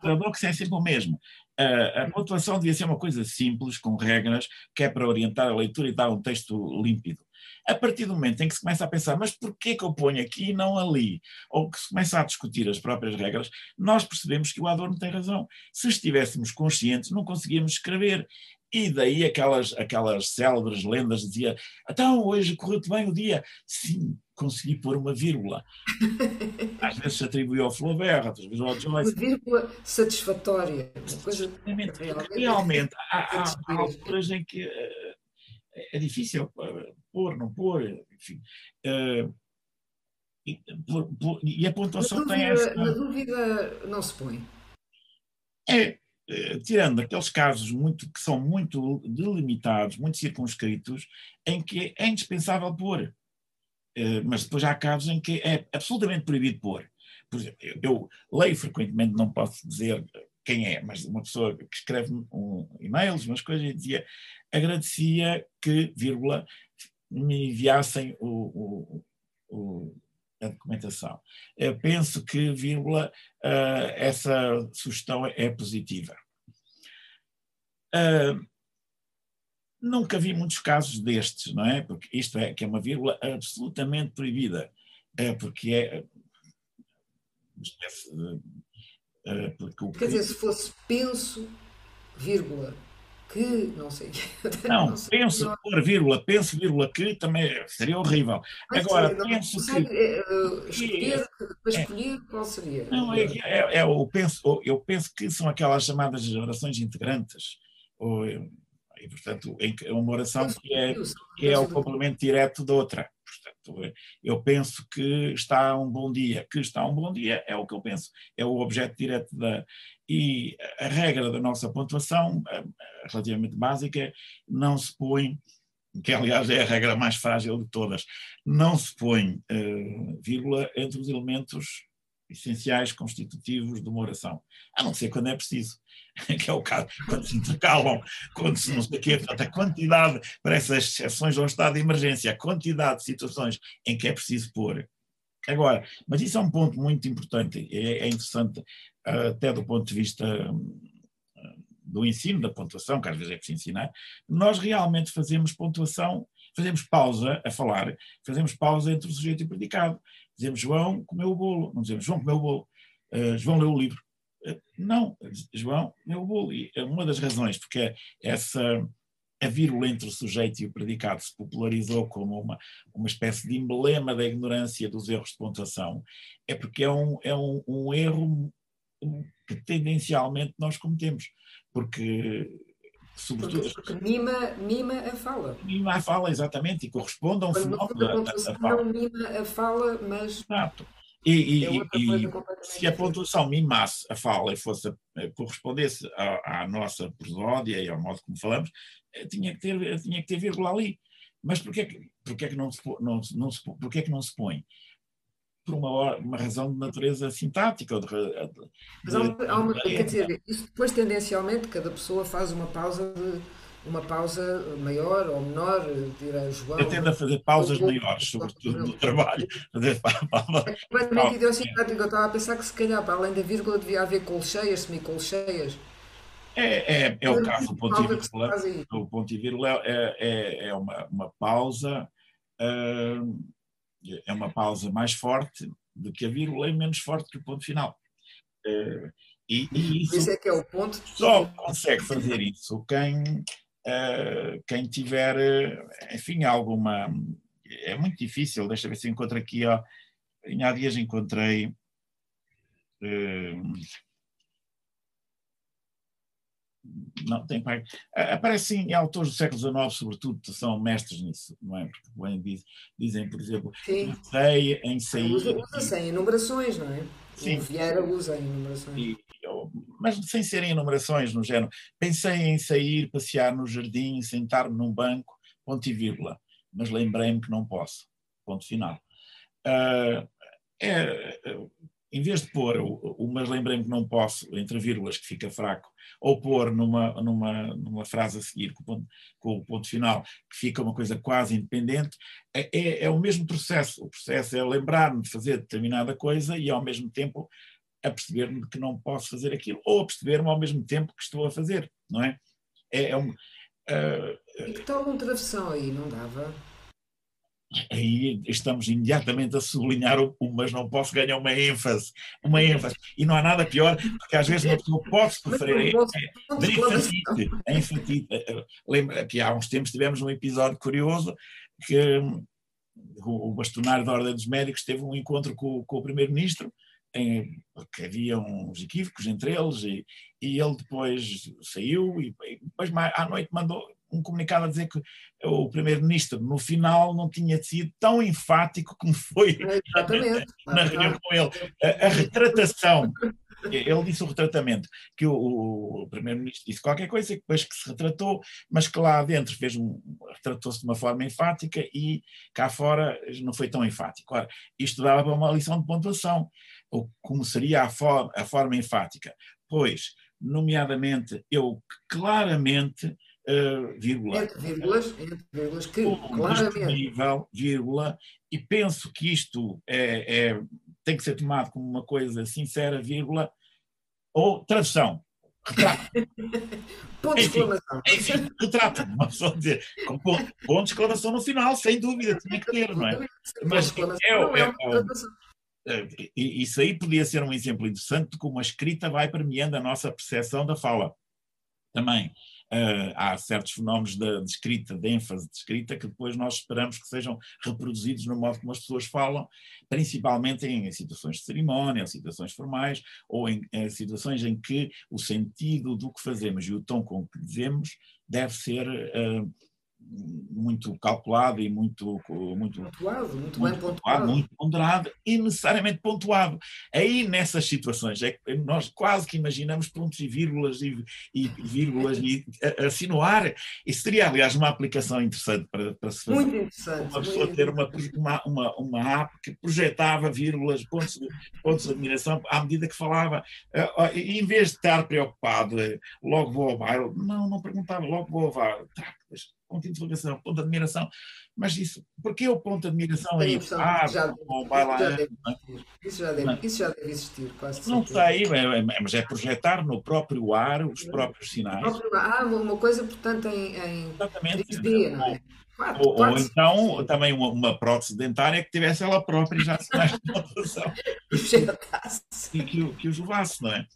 paradoxo é sempre o mesmo. A, a pontuação devia ser uma coisa simples, com regras, que é para orientar a leitura e dar um texto límpido. A partir do momento em que se começa a pensar, mas porquê que eu ponho aqui e não ali? Ou que se começa a discutir as próprias regras, nós percebemos que o Adorno tem razão. Se estivéssemos conscientes, não conseguíamos escrever. E daí aquelas, aquelas célebres lendas dizia então hoje correu-te bem o dia. Sim, consegui pôr uma vírgula. Às vezes se atribui ao Flaubert, outras vezes ao Joyce. Uma vírgula satisfatória. Coisa realmente, realmente há, há, há alturas em que uh, é difícil uh, pôr, não pôr, enfim. Uh, e, por, por, e, a pontuação dúvida, tem essa. Na dúvida não se põe. É, tirando aqueles casos muito, que são muito delimitados, muito circunscritos, em que é indispensável pôr. Eh, mas depois há casos em que é absolutamente proibido pôr. Por exemplo, eu, leio frequentemente, não posso dizer quem é, mas uma pessoa que escreve um, e-mails, umas coisas, e dizia, agradecia que, vírgula, me enviassem o, o, o, a documentação. Eu penso que, vírgula, uh, essa sugestão é positiva. Uh, Nunca vi muitos casos destes, não é? Porque isto é que é uma vírgula absolutamente proibida, é porque é é, porque o Quer dizer, se fosse penso, vírgula, que, não sei. Não, não sei, penso, por vírgula, penso, vírgula, que também seria horrível. Mas, Agora, sim, penso que. Uh, escolher, é, para escolher, é, qual seria? Não, é, é, é, eu, penso, eu penso que são aquelas chamadas orações integrantes. Ou, E, portanto, uma oração que é, que é o complemento direto da outra. Portanto, eu penso que está um bom dia. Que está um bom dia é o que eu penso. É o objeto direto da. E a regra da nossa pontuação, relativamente básica, não se põe, que aliás é a regra mais frágil de todas, não se põe uh, vírgula entre os elementos essenciais constitutivos de uma oração, a não ser quando é preciso, que é o caso, quando se intercalam, quando se não sei o quê, portanto, a quantidade, para essas exceções ao estado de emergência, a quantidade de situações em que é preciso pôr. Agora, mas isso é um ponto muito importante, é, é interessante até do ponto de vista hum, do ensino, da pontuação, que às vezes é preciso ensinar, nós realmente fazemos pontuação, fazemos pausa a falar, fazemos pausa entre o sujeito e o predicado. Dizemos João comeu o bolo, não dizemos João comeu o bolo, uh, João leu o livro. Não, João comeu o bolo. E é uma das razões porque essa a vírgula entre o sujeito e o predicado se popularizou como uma, uma espécie de emblema da ignorância dos erros de pontuação, é porque é um, é um, um erro que tendencialmente nós cometemos. Porque sobretudo. Porque, mima, mima a fala. Mima a fala, exatamente, e corresponde a um fenómeno da, da, fala. Não mima a fala, mas. Exato. E, e, é e se a pontuação mimasse a fala e fosse, eh, correspondesse à, à, nossa prosódia e ao modo como falamos, eh, tinha que ter, tinha que ter vírgula ali. Mas porquê, porquê, que não se, não, não se, porquê que não se põe? por uma, uma razão de natureza sintática. De, de, Mas há uma, há uma, quer dizer, isso depois tendencialmente cada pessoa faz uma pausa de uma pausa maior ou menor, dirá João. Eu tendo a fazer pausas maiores, sobretudo no trabalho. Fazer. É completamente idiosincrático. Eu estava a pensar que se calhar, para além da vírgula, devia haver colcheias, semicolcheias. É, é, é o caso do ponto e vírgula. O ponto e vírgula é, é, é uma, uma pausa. Uh, é uma pausa mais forte do que a vírgula e menos forte que o ponto final. Uh, e, e isso, isso é que é o ponto. Só consegue fazer isso quem, quem tiver, uh, enfim, alguma. É muito difícil, deixa eu ver se encontro aqui. Ó, há dias encontrei. Uh, não tem pai. Aparecem autores do século XIX, sobretudo, que são mestres nisso, não é? Porque bem, diz, dizem, por exemplo, sei em sair. Usa, usa em enumerações, não é? Sim. O Vieira usa em enumerações. E, mas sem serem enumerações, no género. Pensei em sair, passear no jardim, sentar-me num banco, ponto e vírgula. Mas lembrei-me que não posso. Ponto final. Uh, é, em vez de pôr o, o mas lembrei-me que não posso, entre vírgulas, que fica fraco, ou pôr numa, numa, numa frase a seguir com o, ponto, com o ponto final, que fica uma coisa quase independente, é, é, é o mesmo processo. O processo é lembrar-me de fazer determinada coisa e, ao mesmo tempo, a perceber-me que não posso fazer aquilo, ou a perceber-me ao mesmo tempo que estou a fazer, não é? É, é um, uh, e que tal um travessão aí, não dava? aí estamos imediatamente a sublinhar o, o, mas não posso ganhar uma ênfase, uma ênfase. E não há nada pior, porque às vezes uma pessoa pode sofrer da enfatite. A enfatite. Lembra que há uns tempos tivemos um episódio curioso que hum, o bastonário da Ordem dos Médicos teve um encontro com, com o Primeiro-Ministro, que havia uns equívocos entre eles, e, e ele depois saiu e, e depois à noite mandou, um comunicado a dizer que o primeiro-ministro, no final, não tinha sido tão enfático como foi na, na reunião com ele. A, a, retratação, ele disse o retratamento, que o, o primeiro-ministro disse qualquer coisa, depois que se retratou, mas que lá dentro fez um, retratou-se de uma forma enfática e cá fora não foi tão enfático. Ora, isto dava para uma lição de pontuação, ou como seria a, for, a forma enfática. Pois, nomeadamente, eu claramente uh, vírgula. Entre vírgulas, entre vírgulas que claramente. vírgula, e penso que isto é, é, tem que ser tomado como uma coisa sincera, vírgula, ou tradução. Retrato. ponto de exclamação. Enfim, retrato. Uma pessoa dizer, com ponto, ponto de exclamação no final, sem dúvida, tinha que ter, não é? Mas é, é, é, é, isso aí podia ser um exemplo interessante de como a escrita vai premiando a nossa percepção da fala. Também Uh, há certos fenómenos de, escrita, de ênfase de escrita, que depois nós esperamos que sejam reproduzidos no modo como as pessoas falam, principalmente em, situações de cerimónia, em situações formais, ou em, em, situações em que o sentido do que fazemos e o tom com que dizemos deve ser. Uh, muito calculado e muito muito pontuado, muito, muito bem pontuado, muito ponderado e necessariamente pontuado. Aí nessas situações é que nós quase que imaginamos pontos e vírgulas e, e vírgulas e assim no ar. Isso seria aliás uma aplicação interessante para, para se fazer. Muito interessante. Uma pessoa ter uma, uma, uma, uma app que projetava vírgulas, pontos de, pontos de admiração à medida que falava. E em vez de estar preocupado, eh, logo vou ao bairro, não, não perguntava, logo vou ao bairro. Tá, ponto de interrogação, ponto de admiração. Mas isso, porquê o ponto de admiração aí? Ah, já, vai lá. Já deve, isso, já deve, isso já deve existir, quase. Não sei, mas é projetar no próprio ar os próprios sinais. Ah, uma coisa, portanto, em, em Exatamente. 3D, não é? Quatro, ou, quatro, ou, então também uma, uma, prótese dentária que tivesse ela própria já sinais de pontuação. e que, que os levasse, não é?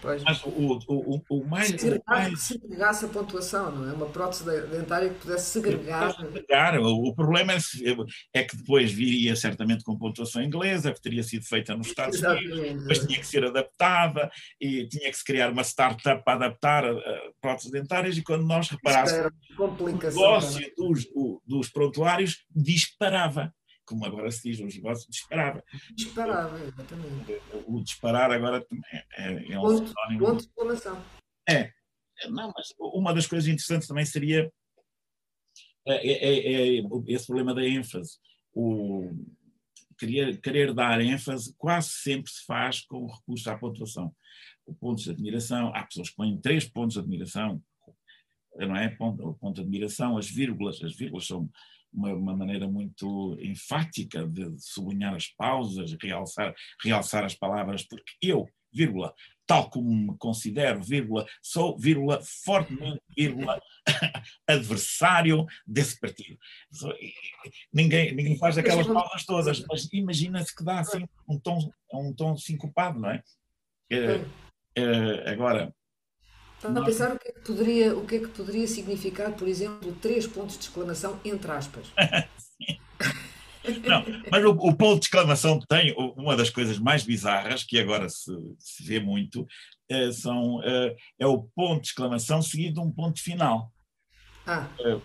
Pois. Mas o, o, o, mais. Segregar, segregasse a pontuação, não é? Uma prótese dentária que pudesse segregar. segregar. O, o problema é, é, que depois viria certamente com pontuação inglesa, que teria sido feita nos Estados Exatamente. Unidos, mas tinha que ser adaptada e tinha que se criar uma startup para adaptar a, a próteses dentárias. E quando nós reparássemos, o negócio dos, dos prontuários disparava como agora se diz, os negócios disparava. Disparava, exatamente. O disparar agora é, é, é um ponto, sinónimo. Ponto de exclamação. É. Não, mas uma das coisas interessantes também seria é, é, é esse problema da ênfase. O, querer, querer dar ênfase quase sempre se faz com o recurso à pontuação. O pontos de admiração, há pessoas que põem três pontos de admiração, não é? Ponto, ponto de admiração, as vírgulas, as vírgulas são uma, uma, maneira muito enfática de sublinhar as pausas, realçar, realçar as palavras, porque eu, vírgula, tal como me considero, vírgula, sou, vírgula, fortemente, vírgula, adversário desse partido. Ninguém, ninguém faz aquelas pausas todas, mas imagina-se que dá assim um tom, um tom sincopado, não é? é, é agora, Estava a pensar o que, é que poderia, o que é que poderia significar, por exemplo, três pontos de exclamação entre aspas. Não, mas o, o, ponto de exclamação tem uma das coisas mais bizarras que agora se, se vê muito é, são, é, é, o ponto de exclamação seguido de um ponto final. Ah, é,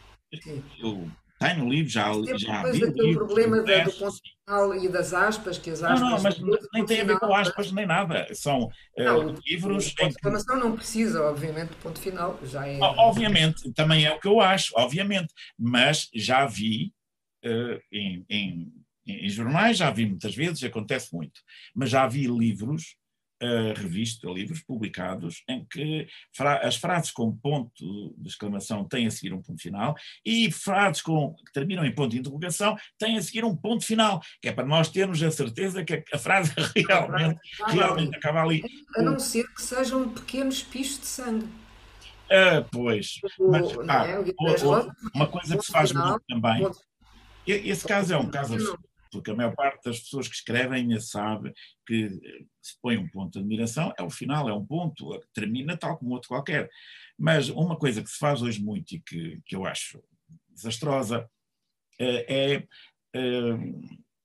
eu, Está no livro, já, já vi. Depois daquele problema da, do ponto final e das aspas, que as aspas. Não, não, mas nem tem a ver com aspas nem nada. São não, uh, livros. A exclamação que... não precisa, obviamente, do ponto final. Já é... Obviamente, também é o que eu acho, obviamente. Mas já vi uh, em, em, em jornais, já vi muitas vezes, acontece muito. Mas já vi livros uh, revista, livros publicados, em que fra as frases com ponto de exclamação têm a seguir um ponto final e frases com, que terminam em ponto de interrogação têm a seguir um ponto final, que é para nós termos a certeza que a, frase realmente, realmente acaba ali. A não ser que sejam pequenos pichos de sangue. Ah, pois, mas ah, é? uma coisa que se faz muito também. Esse caso é um caso porque a maior parte das pessoas que escrevem sabe que se põe um ponto de admiração, é o final, é um ponto, termina tal como outro qualquer. Mas uma coisa que se faz hoje muito e que, que eu acho desastrosa eh, é, é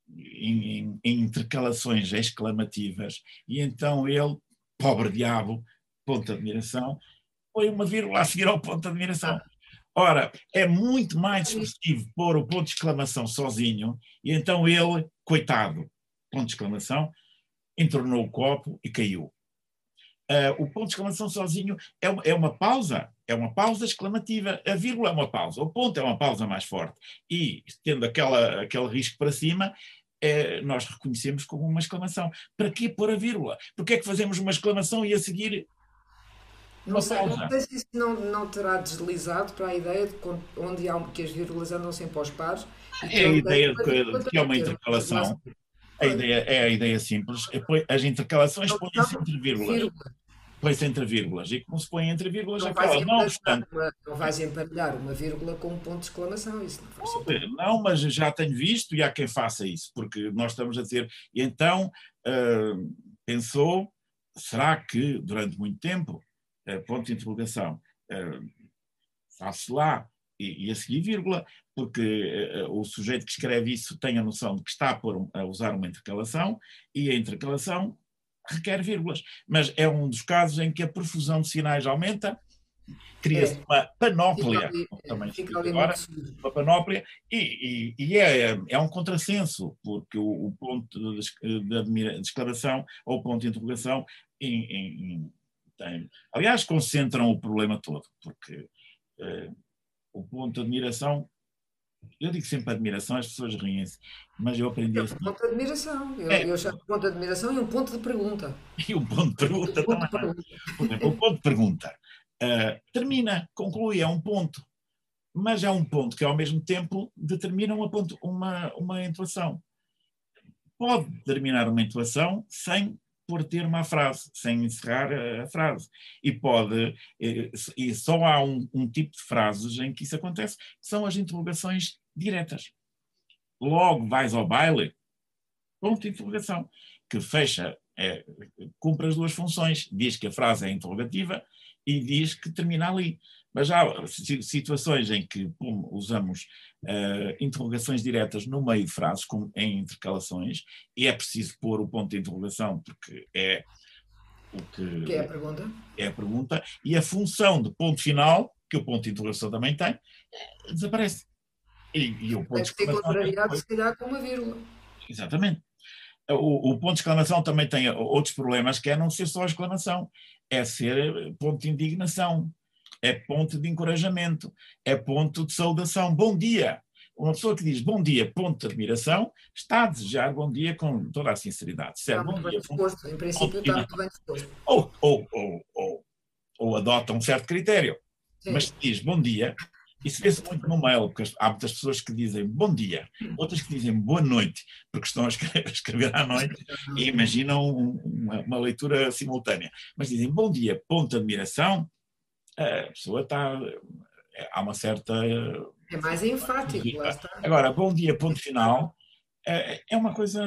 em, em intercalações exclamativas, e então ele, pobre diabo, ponto de admiração, põe uma vírgula a seguir ao ponto de admiração. Ora, é muito mais expressivo pôr o ponto de exclamação sozinho, e então ele, coitado, ponto de exclamação, entornou o copo e caiu. Uh, o ponto de exclamação sozinho é uma, é uma, pausa, é uma pausa exclamativa. A vírgula é uma pausa, o ponto é uma pausa mais forte. E, tendo aquela, aquele risco para cima, é, nós reconhecemos como uma exclamação. Para que pôr a vírgula? Porque é que fazemos uma exclamação e a seguir não sei, não sei se isso não, não terá deslizado para a ideia de onde há que as vírgulas andam sempre aos pares. É a ideia de que, que é uma intercalação. A ideia, é a ideia simples. É, as intercalações põem-se entre vírgulas. Põe-se entre vírgulas. E como se põe entre vírgulas, não acaba. Não, obstante. Não vais emparelhar uma vírgula com um ponto de exclamação. Isso não, não, mas já tenho visto e há quem faça isso, porque nós estamos a dizer. E então uh, pensou: será que durante muito tempo ponto de interrogação, faço lá e, e, a seguir vírgula, porque uh, o sujeito que escreve isso tem a noção de que está a, pôr, a usar uma intercalação e a intercalação requer vírgulas. Mas é um dos casos em que a perfusão de sinais aumenta, cria-se é. uma panóplia, também ali agora, uma panóplia, e, e, e, é, é um contrassenso, porque o, o ponto de, de, de, exclamação ou o ponto de interrogação em, em, tem, aliás, concentram o problema todo, porque uh, o ponto de admiração eu digo sempre admiração, as pessoas riem-se, mas eu aprendi é um ponto de admiração. Eu, é. eu chamo ponto de admiração e um ponto de pergunta. E um ponto de pergunta ponto também. De pergunta. o ponto de pergunta uh, termina, conclui, é um ponto. Mas é um ponto que, ao mesmo tempo, determina uma, ponto, uma, uma intuação. Pode terminar uma intuação sem por ter uma frase, sem encerrar a, frase. E pode, eh, e só há um, um, tipo de frases em que isso acontece, que são as interrogações diretas. Logo vais ao baile, ponto de interrogação, que fecha, é, cumpre as duas funções, diz que a frase é interrogativa e diz que termina ali. Mas há situações em que pum, usamos uh, interrogações diretas no meio de frases, como em intercalações, e é preciso pôr o ponto de interrogação, porque é o que, que é a pergunta. É a pergunta, e a função de ponto final, que o ponto de interrogação também tem, desaparece. E, e o ponto de exclamação. contrariado, se calhar, com uma vírgula. Exatamente. O, o, ponto de exclamação também tem outros problemas, que é não ser só exclamação, é ser ponto de indignação é ponto de encorajamento, é ponto de saudação. Bom dia! Uma pessoa que diz bom dia, ponto de admiração, está a desejar bom dia com toda a sinceridade. Está muito bem disposto, em princípio está muito bem disposto. Ou, ou, ou, ou, ou adota um certo critério, Sim. mas diz bom dia, isso vê-se muito no mail, porque há muitas pessoas que dizem bom dia, outras que dizem boa noite, porque estão a escrever à noite e imaginam uma, uma leitura simultânea. Mas dizem bom dia, ponto de admiração, a pessoa está. É, há uma certa. É mais enfático, Agora, bom dia, ponto final, é, é uma coisa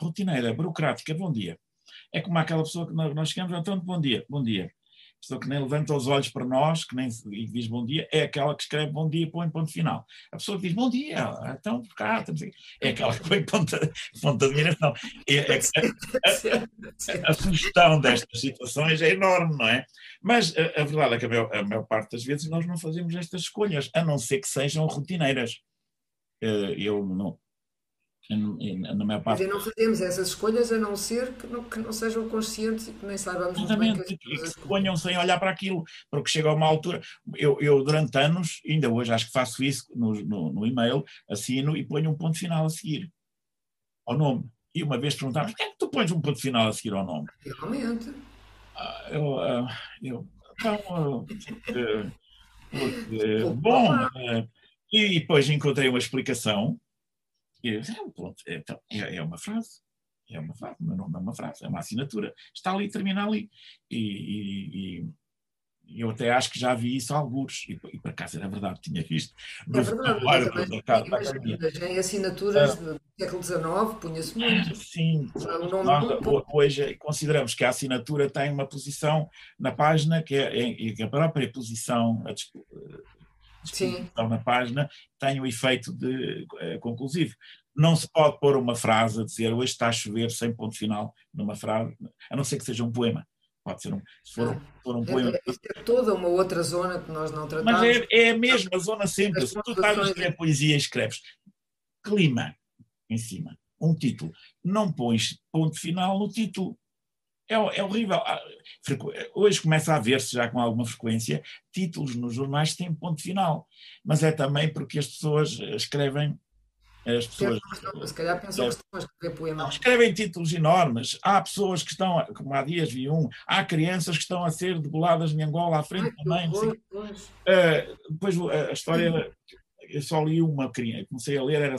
rotineira, burocrática. Bom dia. É como aquela pessoa que nós chegamos, então, bom dia, bom dia pessoa que nem levanta os olhos para nós, que nem diz bom dia, é aquela que escreve bom dia e põe ponto final. A pessoa que diz bom dia, então por cá, é aquela que põe ponto, ponto de admiração. É, é, a, a, a, sugestão destas situações é enorme, não é? Mas a, a verdade é que a maior, a maior parte das vezes nós não fazemos estas escolhas, a não ser que sejam rotineiras. Eh, eu não, na maior parte. Dizer, não fazemos essas escolhas a não ser que não, que não sejam conscientes e que nem saibamos Exatamente, muito bem que, que se ponham sem olhar para aquilo, porque chega a uma altura. Eu, eu, durante anos, ainda hoje acho que faço isso no, no, no e-mail, assino e ponho um ponto final a seguir ao nome. E uma vez perguntaram, porquê é que tu pões um ponto final a seguir ao nome? Realmente. Ah, eu, ah, eu, então, porque, porque, bom, eh, e depois encontrei uma explicação e, é, então, é, é uma frase. É uma frase, mas não é uma frase, é uma assinatura. Está ali, termina ali. E, e, e eu até acho que já vi isso a alguns, e, e por acaso era verdade, tinha visto. É verdade, também, já em assinaturas ah, do século XIX punha-se muito. Sim, um nós, hoje consideramos que a assinatura tem uma posição na página que é, é, a própria posição, a, descrição na página tem o efeito de é, conclusivo. Não se pode pôr uma frase a dizer hoje está a chover sem ponto final numa frase, a não ser que seja um poema. Pode ser um, se for, um, for um é, poema. É, é, toda uma outra zona que nós não tratamos. Mas é, é a mesma zona sempre. Se tu estás a escrever poesia escreves clima em cima, um título, não pões ponto final no título é, é horrível. Ah, hoje começa a ver-se já com alguma frequência títulos nos jornais que têm ponto final, mas é também porque as pessoas escrevem. As pessoas, se calhar pensam que estão a escrever poemas. Escrevem títulos enormes. Há pessoas que estão, como há dias vi um, há crianças que estão a ser deboladas em Angola à frente Ai, também. Horror. Uh, depois a história, eu só li uma, comecei a ler, era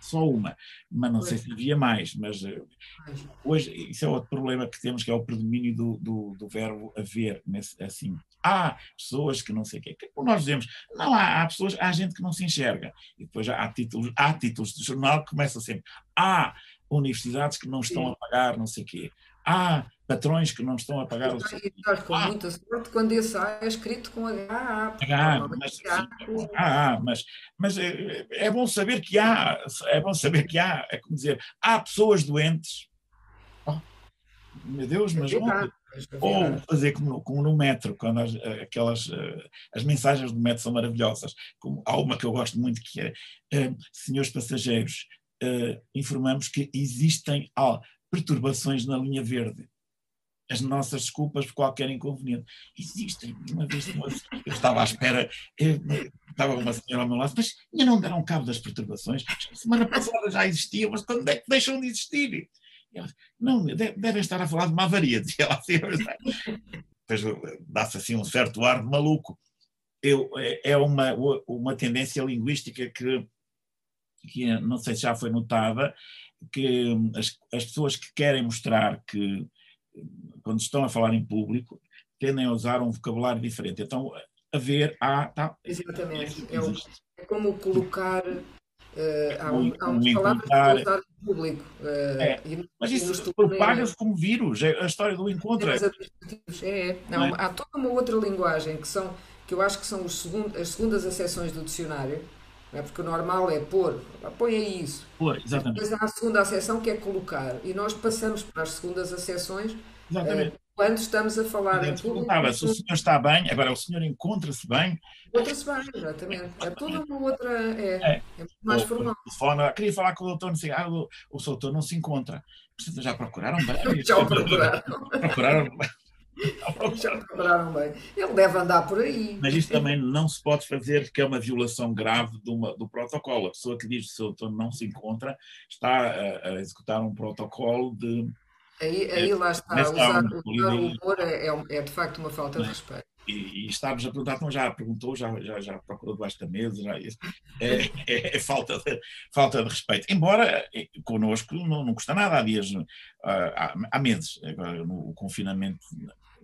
só uma, mas não sei se havia mais, mas eh, hoje isso é outro problema que temos, que é o predomínio do, do, do verbo haver, nesse, assim. Há pessoas que não sei o quê, que nós dizemos, não há, há pessoas, há gente que não se enxerga, e depois há títulos, há títulos de jornal que começam sempre, há universidades que não estão Sim. a pagar não sei o quê, há patrões que não estão a pagar o estás com Ah. muita sorte quando esse A é escrito com HA. Ah, normalmente mas, há sim, ah, ah, mas, mas é, é bom saber que há, é bom saber que há, é como dizer, há pessoas doentes. Oh, meu Deus, mas Haverá, onde? mas Ou fazer como no, como no metro, quando as, aquelas, eh, as mensagens do metro são maravilhosas. Como, há uma que eu gosto muito que é, eh, senhores passageiros, eh, informamos que existem perturbações na linha verde. As nossas desculpas por qualquer inconveniente. Existem. Uma vez eu estava à espera, eh, estava uma senhora ao meu lado, mas ainda não deram cabo das perturbações. Semana passada já existiam, mas quando é que deixam de existir? Ela, não, de- devem estar a falar de uma avaria, dizia ela assim. Depois eh, dá-se assim um certo ar de maluco. Eu, é é uma, uma tendência linguística que, que não sei se já foi notada, que hum, as, as pessoas que querem mostrar que, hum, quando estão a falar em público, tendem a usar um vocabulário diferente. Então, haver, há, tá, Exatamente. É, existe. é como colocar. eh, há, um, há Um umas palavras usar público. e- Mas e nos isso propaga-se como vírus, é a história do encontro. administrativos. É, é. Não, é? Há toda uma outra linguagem que são que eu acho que são as segundas acessões do dicionário, não é? porque o normal é pôr, põe aí isso. Pô, exatamente, Depois há a segunda acessão que é colocar, e nós passamos para as segundas acessões exatamente. quando estamos a falar em público. se o senhor está bem, agora o senhor encontra-se bem, Outra-se bem, exatamente. É toda uma outra. É, É. é muito mais ou, formal. telefona, queria falar com o doutor, não sei, ah, o, o doutor não se encontra. Já procuraram bem? Já o procuraram. Procuraram. Já bem. Ele deve andar por aí. Mas isto também não se pode fazer, que é uma violação grave uma- do protocolo. A pessoa que diz que o seu doutor não se encontra está a, a executar um protocolo de. Aí, aí lá está. Nessa Usar, o humor é, é, é de facto uma falta de respeito. E, e está-nos a perguntar, então já perguntou, já, já, já procurou debaixo da mesa, já, isso é, é- é falta, de, falta de respeito. Embora eh, connosco não, não custa nada, há dias, ah, há, há meses, agora no confinamento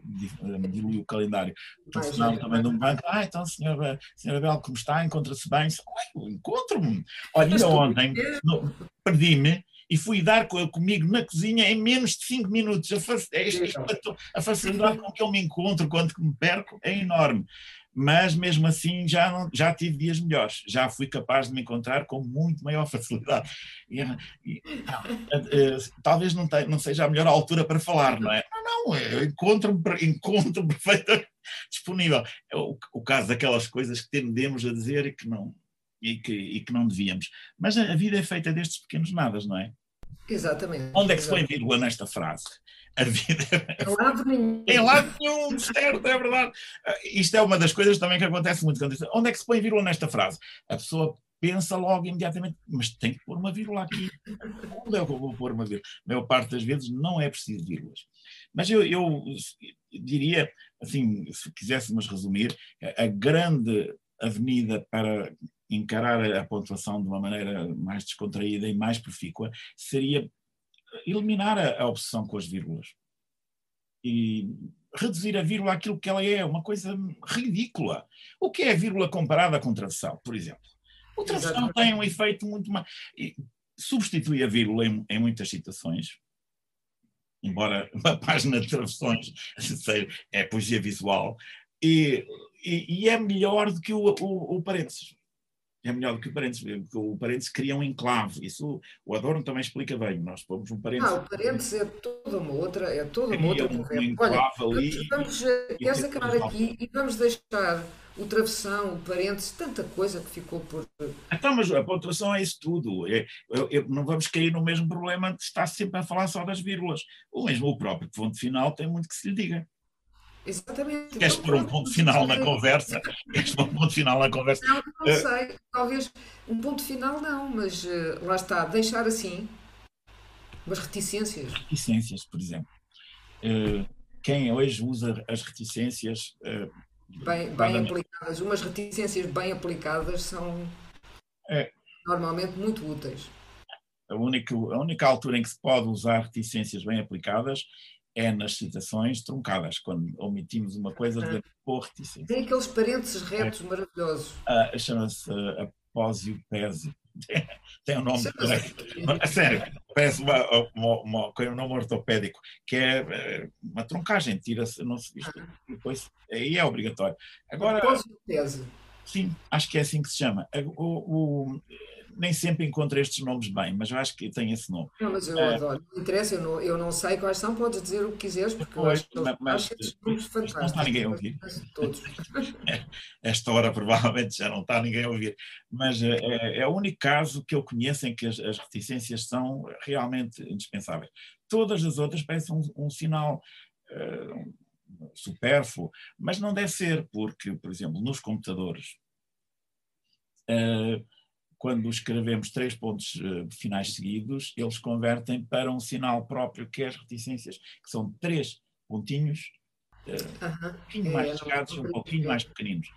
di- diluiu o calendário. O Mais telefonava é, também de um banco, ah, então senhora, senhora Bel, como está? Encontra-se bem? Eu Encontro-me. Olha, tu- ontem perdi-me e fui dar co- comigo na cozinha em menos de 5 minutos. A facilidade com que eu me encontro quando me perco é enorme. Mas mesmo assim já, não, já tive dias melhores, já fui capaz de me encontrar com muito maior facilidade. E, e, eh, talvez não, não seja a melhor altura para falar, não é? Não, não, eu encontro-me encontro perfeitamente disponível. É o, o caso daquelas coisas que tendemos a dizer e que não, e que, e que não devíamos. Mas a, a vida é feita destes pequenos nadas, não é? Exatamente. Onde é que se põe vírgula nesta frase? A vida Não há de nenhum. em lado nenhum, certo, é verdade. Ah, Isto é uma das coisas também que acontece muito. Onde é que se põe vírgula nesta frase? A pessoa pensa logo imediatamente, mas tem que pôr uma vírgula aqui. Onde é que eu vou pôr uma vírgula? A maior parte das vezes não é preciso vírgulas. Mas eu, eu diria, assim, se quiséssemos resumir, a grande avenida para encarar a pontuação de uma maneira mais descontraída e mais profícua seria eliminar a, a obsessão com as vírgulas e reduzir a vírgula àquilo que ela é, uma coisa ridícula. O que é a vírgula comparada com travessão, por exemplo? O travessão Exatamente. tem um efeito muito mais. Substitui a vírgula em, em muitas situações, embora uma página de travessões seja, é poesia visual, e, e- e é melhor do que o, o, o parênteses. É melhor do que o parênteses, porque o parênteses cria um enclave. Isso o Adorno também explica bem. Nós pomos um parênteses. Ah, o parênteses é toda uma outra, é toda uma outra um, um. Olha, ali. vamos, eh, e queres acabar aqui e vamos deixar o travessão, o parênteses, tanta coisa que ficou por. Então, mas a pontuação é isso tudo. É- não vamos cair no mesmo problema de estar sempre a falar só das vírgulas. O mesmo o próprio ponto final tem muito que se lhe diga. Exatamente. Queres pôr um ponto final na conversa? Queres pôr um ponto final na conversa? Não, não Eh, sei. Talvez um ponto final não, mas eh, lá está, deixar assim umas reticências. Reticências, por exemplo. Eh, Quem hoje usa as reticências eh, bem, bem aplicadas. Umas reticências bem aplicadas são É. normalmente muito úteis. a única, a única altura em que se pode usar reticências bem aplicadas é nas citações truncadas, quando omitimos uma coisa de por reticência. Tem aqueles parênteses retos maravilhosos. Ah, Chama-se uh, apósio pese. tem um nome. A sério, parece uma, uma, uma, um nome ortopédico, que é eh, uma troncagem, tira-se, não se isto, depois aí é obrigatório. Agora. Sim, acho que é assim que se chama. O, o, nem sempre encontro estes nomes bem, mas eu acho que tem esse nome. Não, mas eu uh, adoro. Não interessa, eu não, eu não sei quais são, podes dizer o que quiseres, porque pois, eu acho, mas, estes nomes fantásticos. Não está ninguém a ouvir. Todos. Esta hora provavelmente já não está ninguém a ouvir. Mas é, é, é o único caso que eu conheço em que as, as reticências são realmente indispensáveis. Todas as outras parecem um, um sinal. Uh, supérfluo, mas não deve ser, porque, por exemplo, nos computadores, uh, quando escrevemos três pontos uh, finais seguidos, eles convertem para um sinal próprio, que é as reticências, que são três pontinhos, uh, uh -huh. um pouquinho é, mais chegados, um pouquinho mais pequeninos.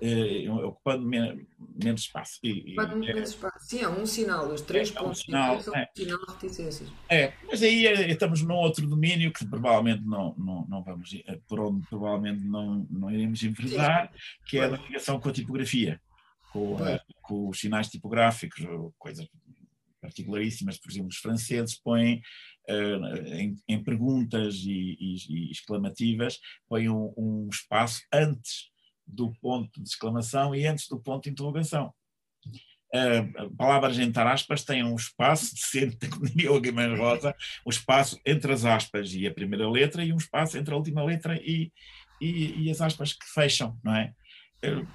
Uh, ocupando men menos espaço. E, ocupando é, menos espaço. Sim, é um sinal. Os três é, pontos é um sinal, são é. sinal de reticências. É, mas aí estamos num outro domínio que provavelmente não, não, não vamos, por onde provavelmente não, não iremos enverdar, que é a ligação com a tipografia com, a, com os sinais tipográficos, coisas particularíssimas, por exemplo, os franceses põem uh, em, em, perguntas e, e, e, exclamativas, põem um, um, espaço antes do ponto de exclamação e antes do ponto de interrogação. Uh, a palavra gentar aspas tem um espaço, de como diria o Guimarães Rosa, um espaço entre as aspas e a primeira letra e um espaço entre a última letra e, e, e as aspas que fecham, não é?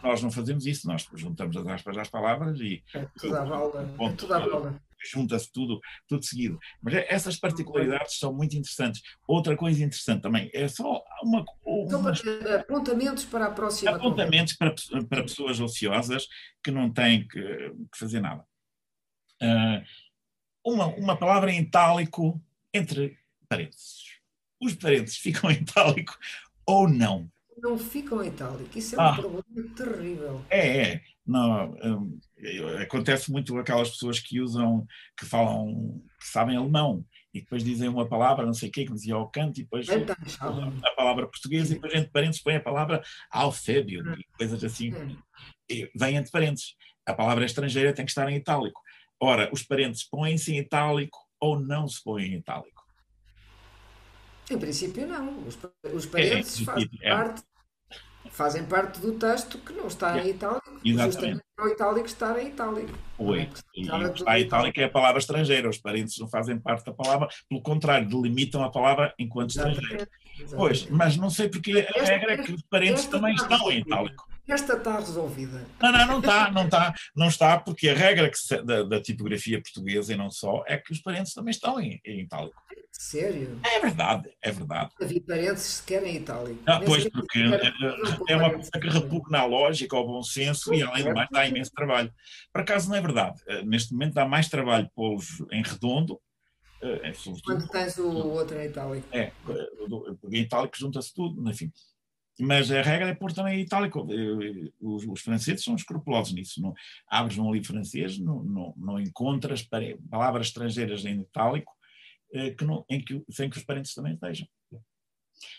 Nós não fazemos isso, nós juntamos as aspas às palavras e. É tudo à volta. É tudo à. Junta-se tudo, tudo seguido. Mas é, essas particularidades são muito interessantes. Outra coisa interessante também é só uma. uma apontamentos para a próxima. Apontamentos para, para pessoas ociosas que não têm que, que fazer nada. Uh, uma, uma palavra em itálico entre parênteses. Os parênteses ficam em itálico ou não? Não ficam em itálico. Isso é um ah, problema terrível. É, é. Não, um, acontece muito aquelas pessoas que usam, que falam, que sabem alemão e depois dizem uma palavra, não sei o quê, que dizia ao canto, e depois então, a palavra portuguesa, e depois entre parênteses põe a palavra alfébio, e coisas assim. E vem entre parênteses. A palavra estrangeira tem que estar em itálico. Ora, os parênteses põem-se em itálico ou não se põem em itálico? Em princípio, não. Os, os é, parênteses é, fazem é. parte fazem parte do texto que não está em itálico, Exatamente. justamente para o itálico estar em itálico. Oi, é? e está em itálico é a palavra estrangeira, os parentes não fazem parte da palavra, pelo contrário, delimitam a palavra enquanto estrangeira. Pois, mas não sei porque a regra é que os parentes também estão em itálico. Esta está resolvida. Não, não, não está, não está, não está, porque a regra se, da, da, tipografia portuguesa e não só é que os parentes também estão em, em itálico. Sério? É verdade, é verdade. Havia parentes sequer em itálico. Ah, pois, porque é, é uma coisa que repugna a lógica, ao bom senso e além do mais dá imenso trabalho. Por acaso não é verdade. Eh, neste momento dá mais trabalho pô-los em redondo é, Quando tens o outro em itálico. É, em itálico junta-se tudo, enfim. Mas a regra é pôr também itálico. Os, os, franceses são escrupulosos nisso. Não, abres um livro francês, não, não, não encontras palavras estrangeiras em itálico eh, que não, em que, sem que os parentes também estejam.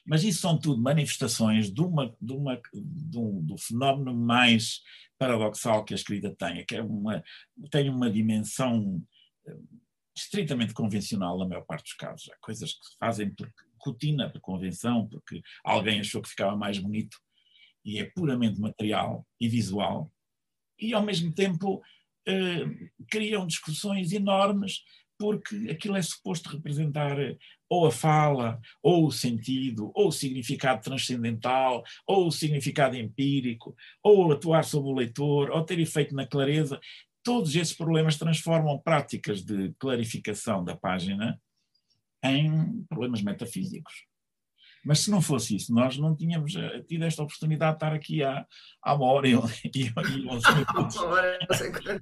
Mas isso são tudo manifestações de uma, de uma, de um, do fenómeno mais paradoxal que a escrita tem, que é uma, tem uma dimensão eh, estritamente convencional na maior parte dos casos. Há coisas que se fazem por rotina, por convenção, porque alguém achou que ficava mais bonito e é puramente material e visual, e ao mesmo tempo eh, criam discussões enormes porque aquilo é suposto representar ou a fala, ou o sentido, ou o significado transcendental, ou o significado empírico, ou atuar sobre o leitor, ou ter efeito na clareza. Todos esses problemas transformam práticas de clarificação da página em problemas metafísicos. Mas se não fosse isso, nós não tínhamos eh, tido esta oportunidade de estar aqui há, há uma hora e, e, e 11 minutos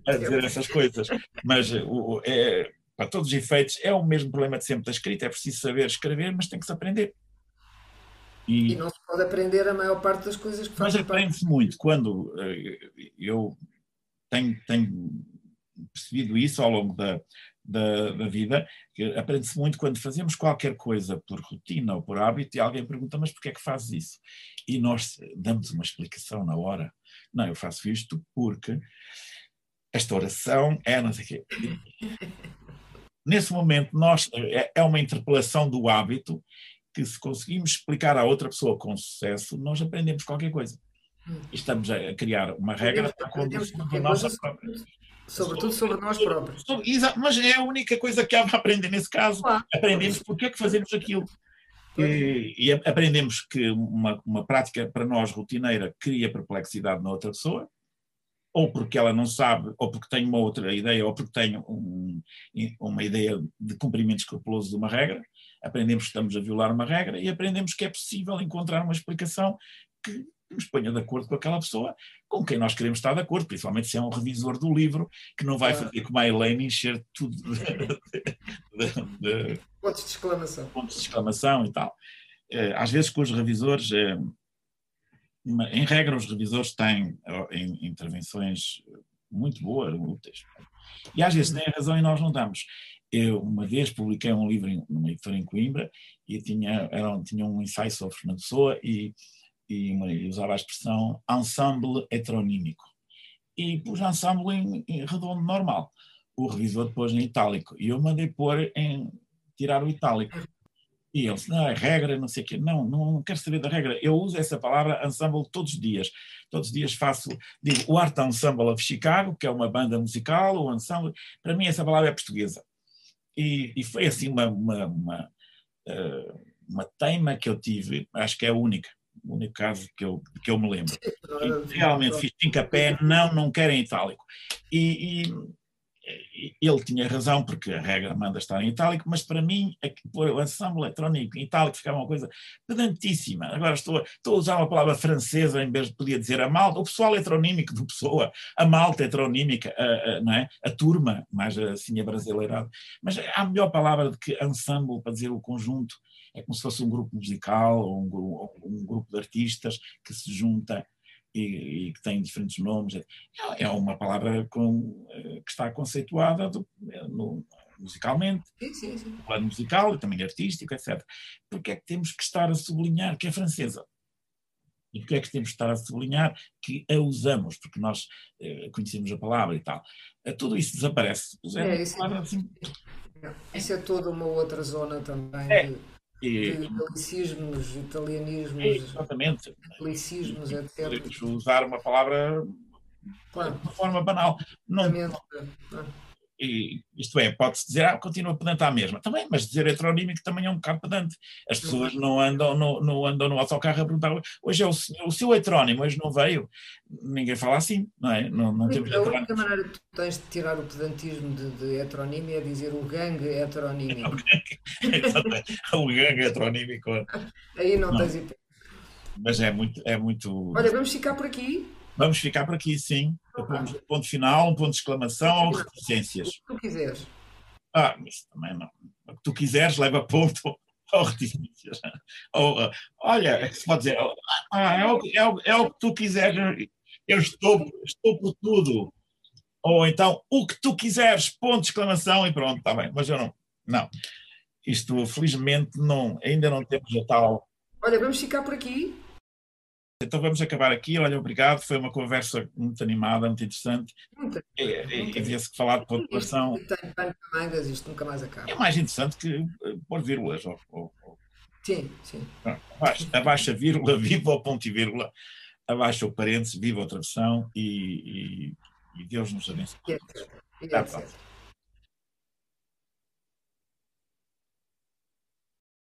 a dizer essas coisas. Mas eh, o, é, para todos os efeitos, é o mesmo problema de sempre da escrita, é preciso saber escrever, mas tem que se aprender. E, e não se pode aprender a maior parte das coisas que fazem Mas aprende-se muito. Quando uh, eu tenho, tenho, percebido isso ao longo da, da, da vida, aprende-se muito quando fazemos qualquer coisa por rotina ou por hábito e alguém pergunta, mas porquê é que fazes isso? E nós damos uma explicação na hora. Não, eu faço isto porque esta oração é não sei o quê. Nesse momento, nós, é, é uma interpelação do hábito que, se conseguimos explicar à outra pessoa com sucesso, nós aprendemos qualquer coisa. Hum. Estamos a criar uma regra para conduzir a nossa própria. Sobretudo sobre nós próprios. Sobre- Exato, mas é a única coisa que há para aprender nesse caso. Claro. Aprendemos porque é que fazemos aquilo. E, e aprendemos que uma, uma prática para nós rotineira cria perplexidade na outra pessoa, ou porque ela não sabe, ou porque tem uma outra ideia, ou porque tem um- uma ideia de cumprimento escrupuloso de uma regra. Aprendemos que estamos a violar uma regra e aprendemos que é possível encontrar uma explicação que nos ponha de acordo com aquela pessoa com quem nós queremos estar de acordo, principalmente se é um revisor do livro que não vai Claro. fazer como a Elaine encher tudo de, de- de Pontos de exclamação. pontos de exclamação e tal. Eh, Às vezes com os revisores, eh, uma- em regra os revisores têm intervenções muito boas, úteis. E às vezes têm razão e nós não damos. Eu uma vez publiquei um livro numa editora em Coimbra e tinha, era, um- tinha um ensaio sobre Fernando Pessoa e, e, usava a expressão ensemble heteronímico. E pus ensemble em, em redondo normal. O revisor pôs em itálico e eu mandei pôr em tirar o itálico. E ele disse, não, é regra, não sei o quê. Não, não, não quero saber da regra. Eu uso essa palavra ensemble todos os dias. Todos os dias faço, digo, o Art Ensemble of Chicago, que é uma banda musical, o ensemble. Para mim essa palavra é portuguesa. E, e foi assim uma, uma, uma, eh, uma teima que eu tive, acho que é a única, o único caso que eu, que eu me lembro. E realmente fiz pincapé, não, não quero em itálico. E- e ele tinha razão, porque a regra manda estar em itálico, mas para mim, pôr o ensemble eletrónico em itálico ficava uma coisa pedantíssima. Agora estou, estou a usar uma palavra francesa em vez de podia dizer a malta, o pessoal heteronímico do Pessoa, a malta heteronímica, a, a- não é? a turma, mais assim a brasileirada. Mas há a melhor palavra de que ensemble, para dizer o conjunto, é como se fosse um grupo musical ou um, ou um grupo de artistas que se junta e, e que tem diferentes nomes. É- É uma palavra com, eh, que está conceituada do- eh, no- musicalmente, Sim, sim, sim. no plano musical e também artístico, etc. Porque é que temos que estar a sublinhar que é francesa? E porque é que temos que estar a sublinhar que a usamos? Porque nós eh, conhecemos a palavra e tal. Tudo isso desaparece. É, uma isso é- assim, Isso é toda uma outra zona também É. de, e- de galicismos, e- italianismos, exatamente. anglicismos, etc. Podemos usar uma palavra Claro, de uma forma banal. Não, exatamente. E, isto é, pode-se dizer, ah, continua pedante à mesma. Também, mas dizer heteronímico também é um bocado pedante. As pessoas não andam no, não andam no autocarro a perguntar, hoje é o, senhor- o seu heterónimo, hoje não veio. Ninguém fala assim, não é? Não, não temos A única maneira que tu tens de tirar o pedantismo de, de é dizer o gangue heteronímico. O gangue heteronímico. Aí não, Não. tens hipótese. Mas é muito, é muito. Olha, vamos ficar por aqui. Vamos ficar por aqui, sim. Um ponto final, um ponto de exclamação ou reticências. O que tu quiseres. Ah, mas também não. O que tu quiseres, leva ponto ou reticências. Ou, ah, olha, é que se pode dizer, ah, é, o, que- é, o, é o que tu quiseres, eu estou, estou por tudo. Ou então, o que tu quiseres, ponto de exclamação e pronto, está bem. Mas eu não. Não. Isto, felizmente, não, ainda não temos a tal. Olha, vamos ficar por aqui. Então vamos acabar aqui. Olha, obrigado. Foi uma conversa muito animada, muito interessante. Muita E, e, e devia-se falar de pontuação. Isto nunca mais acaba. É mais interessante que eh, pôr vírgulas. Ou, ou, ou, Sim, sim. abaixo, abaixo a vírgula, viva o ponto e vírgula, abaixo o parênteses, viva a travessão e, e, e Deus nos abençoe. E etc. Etc.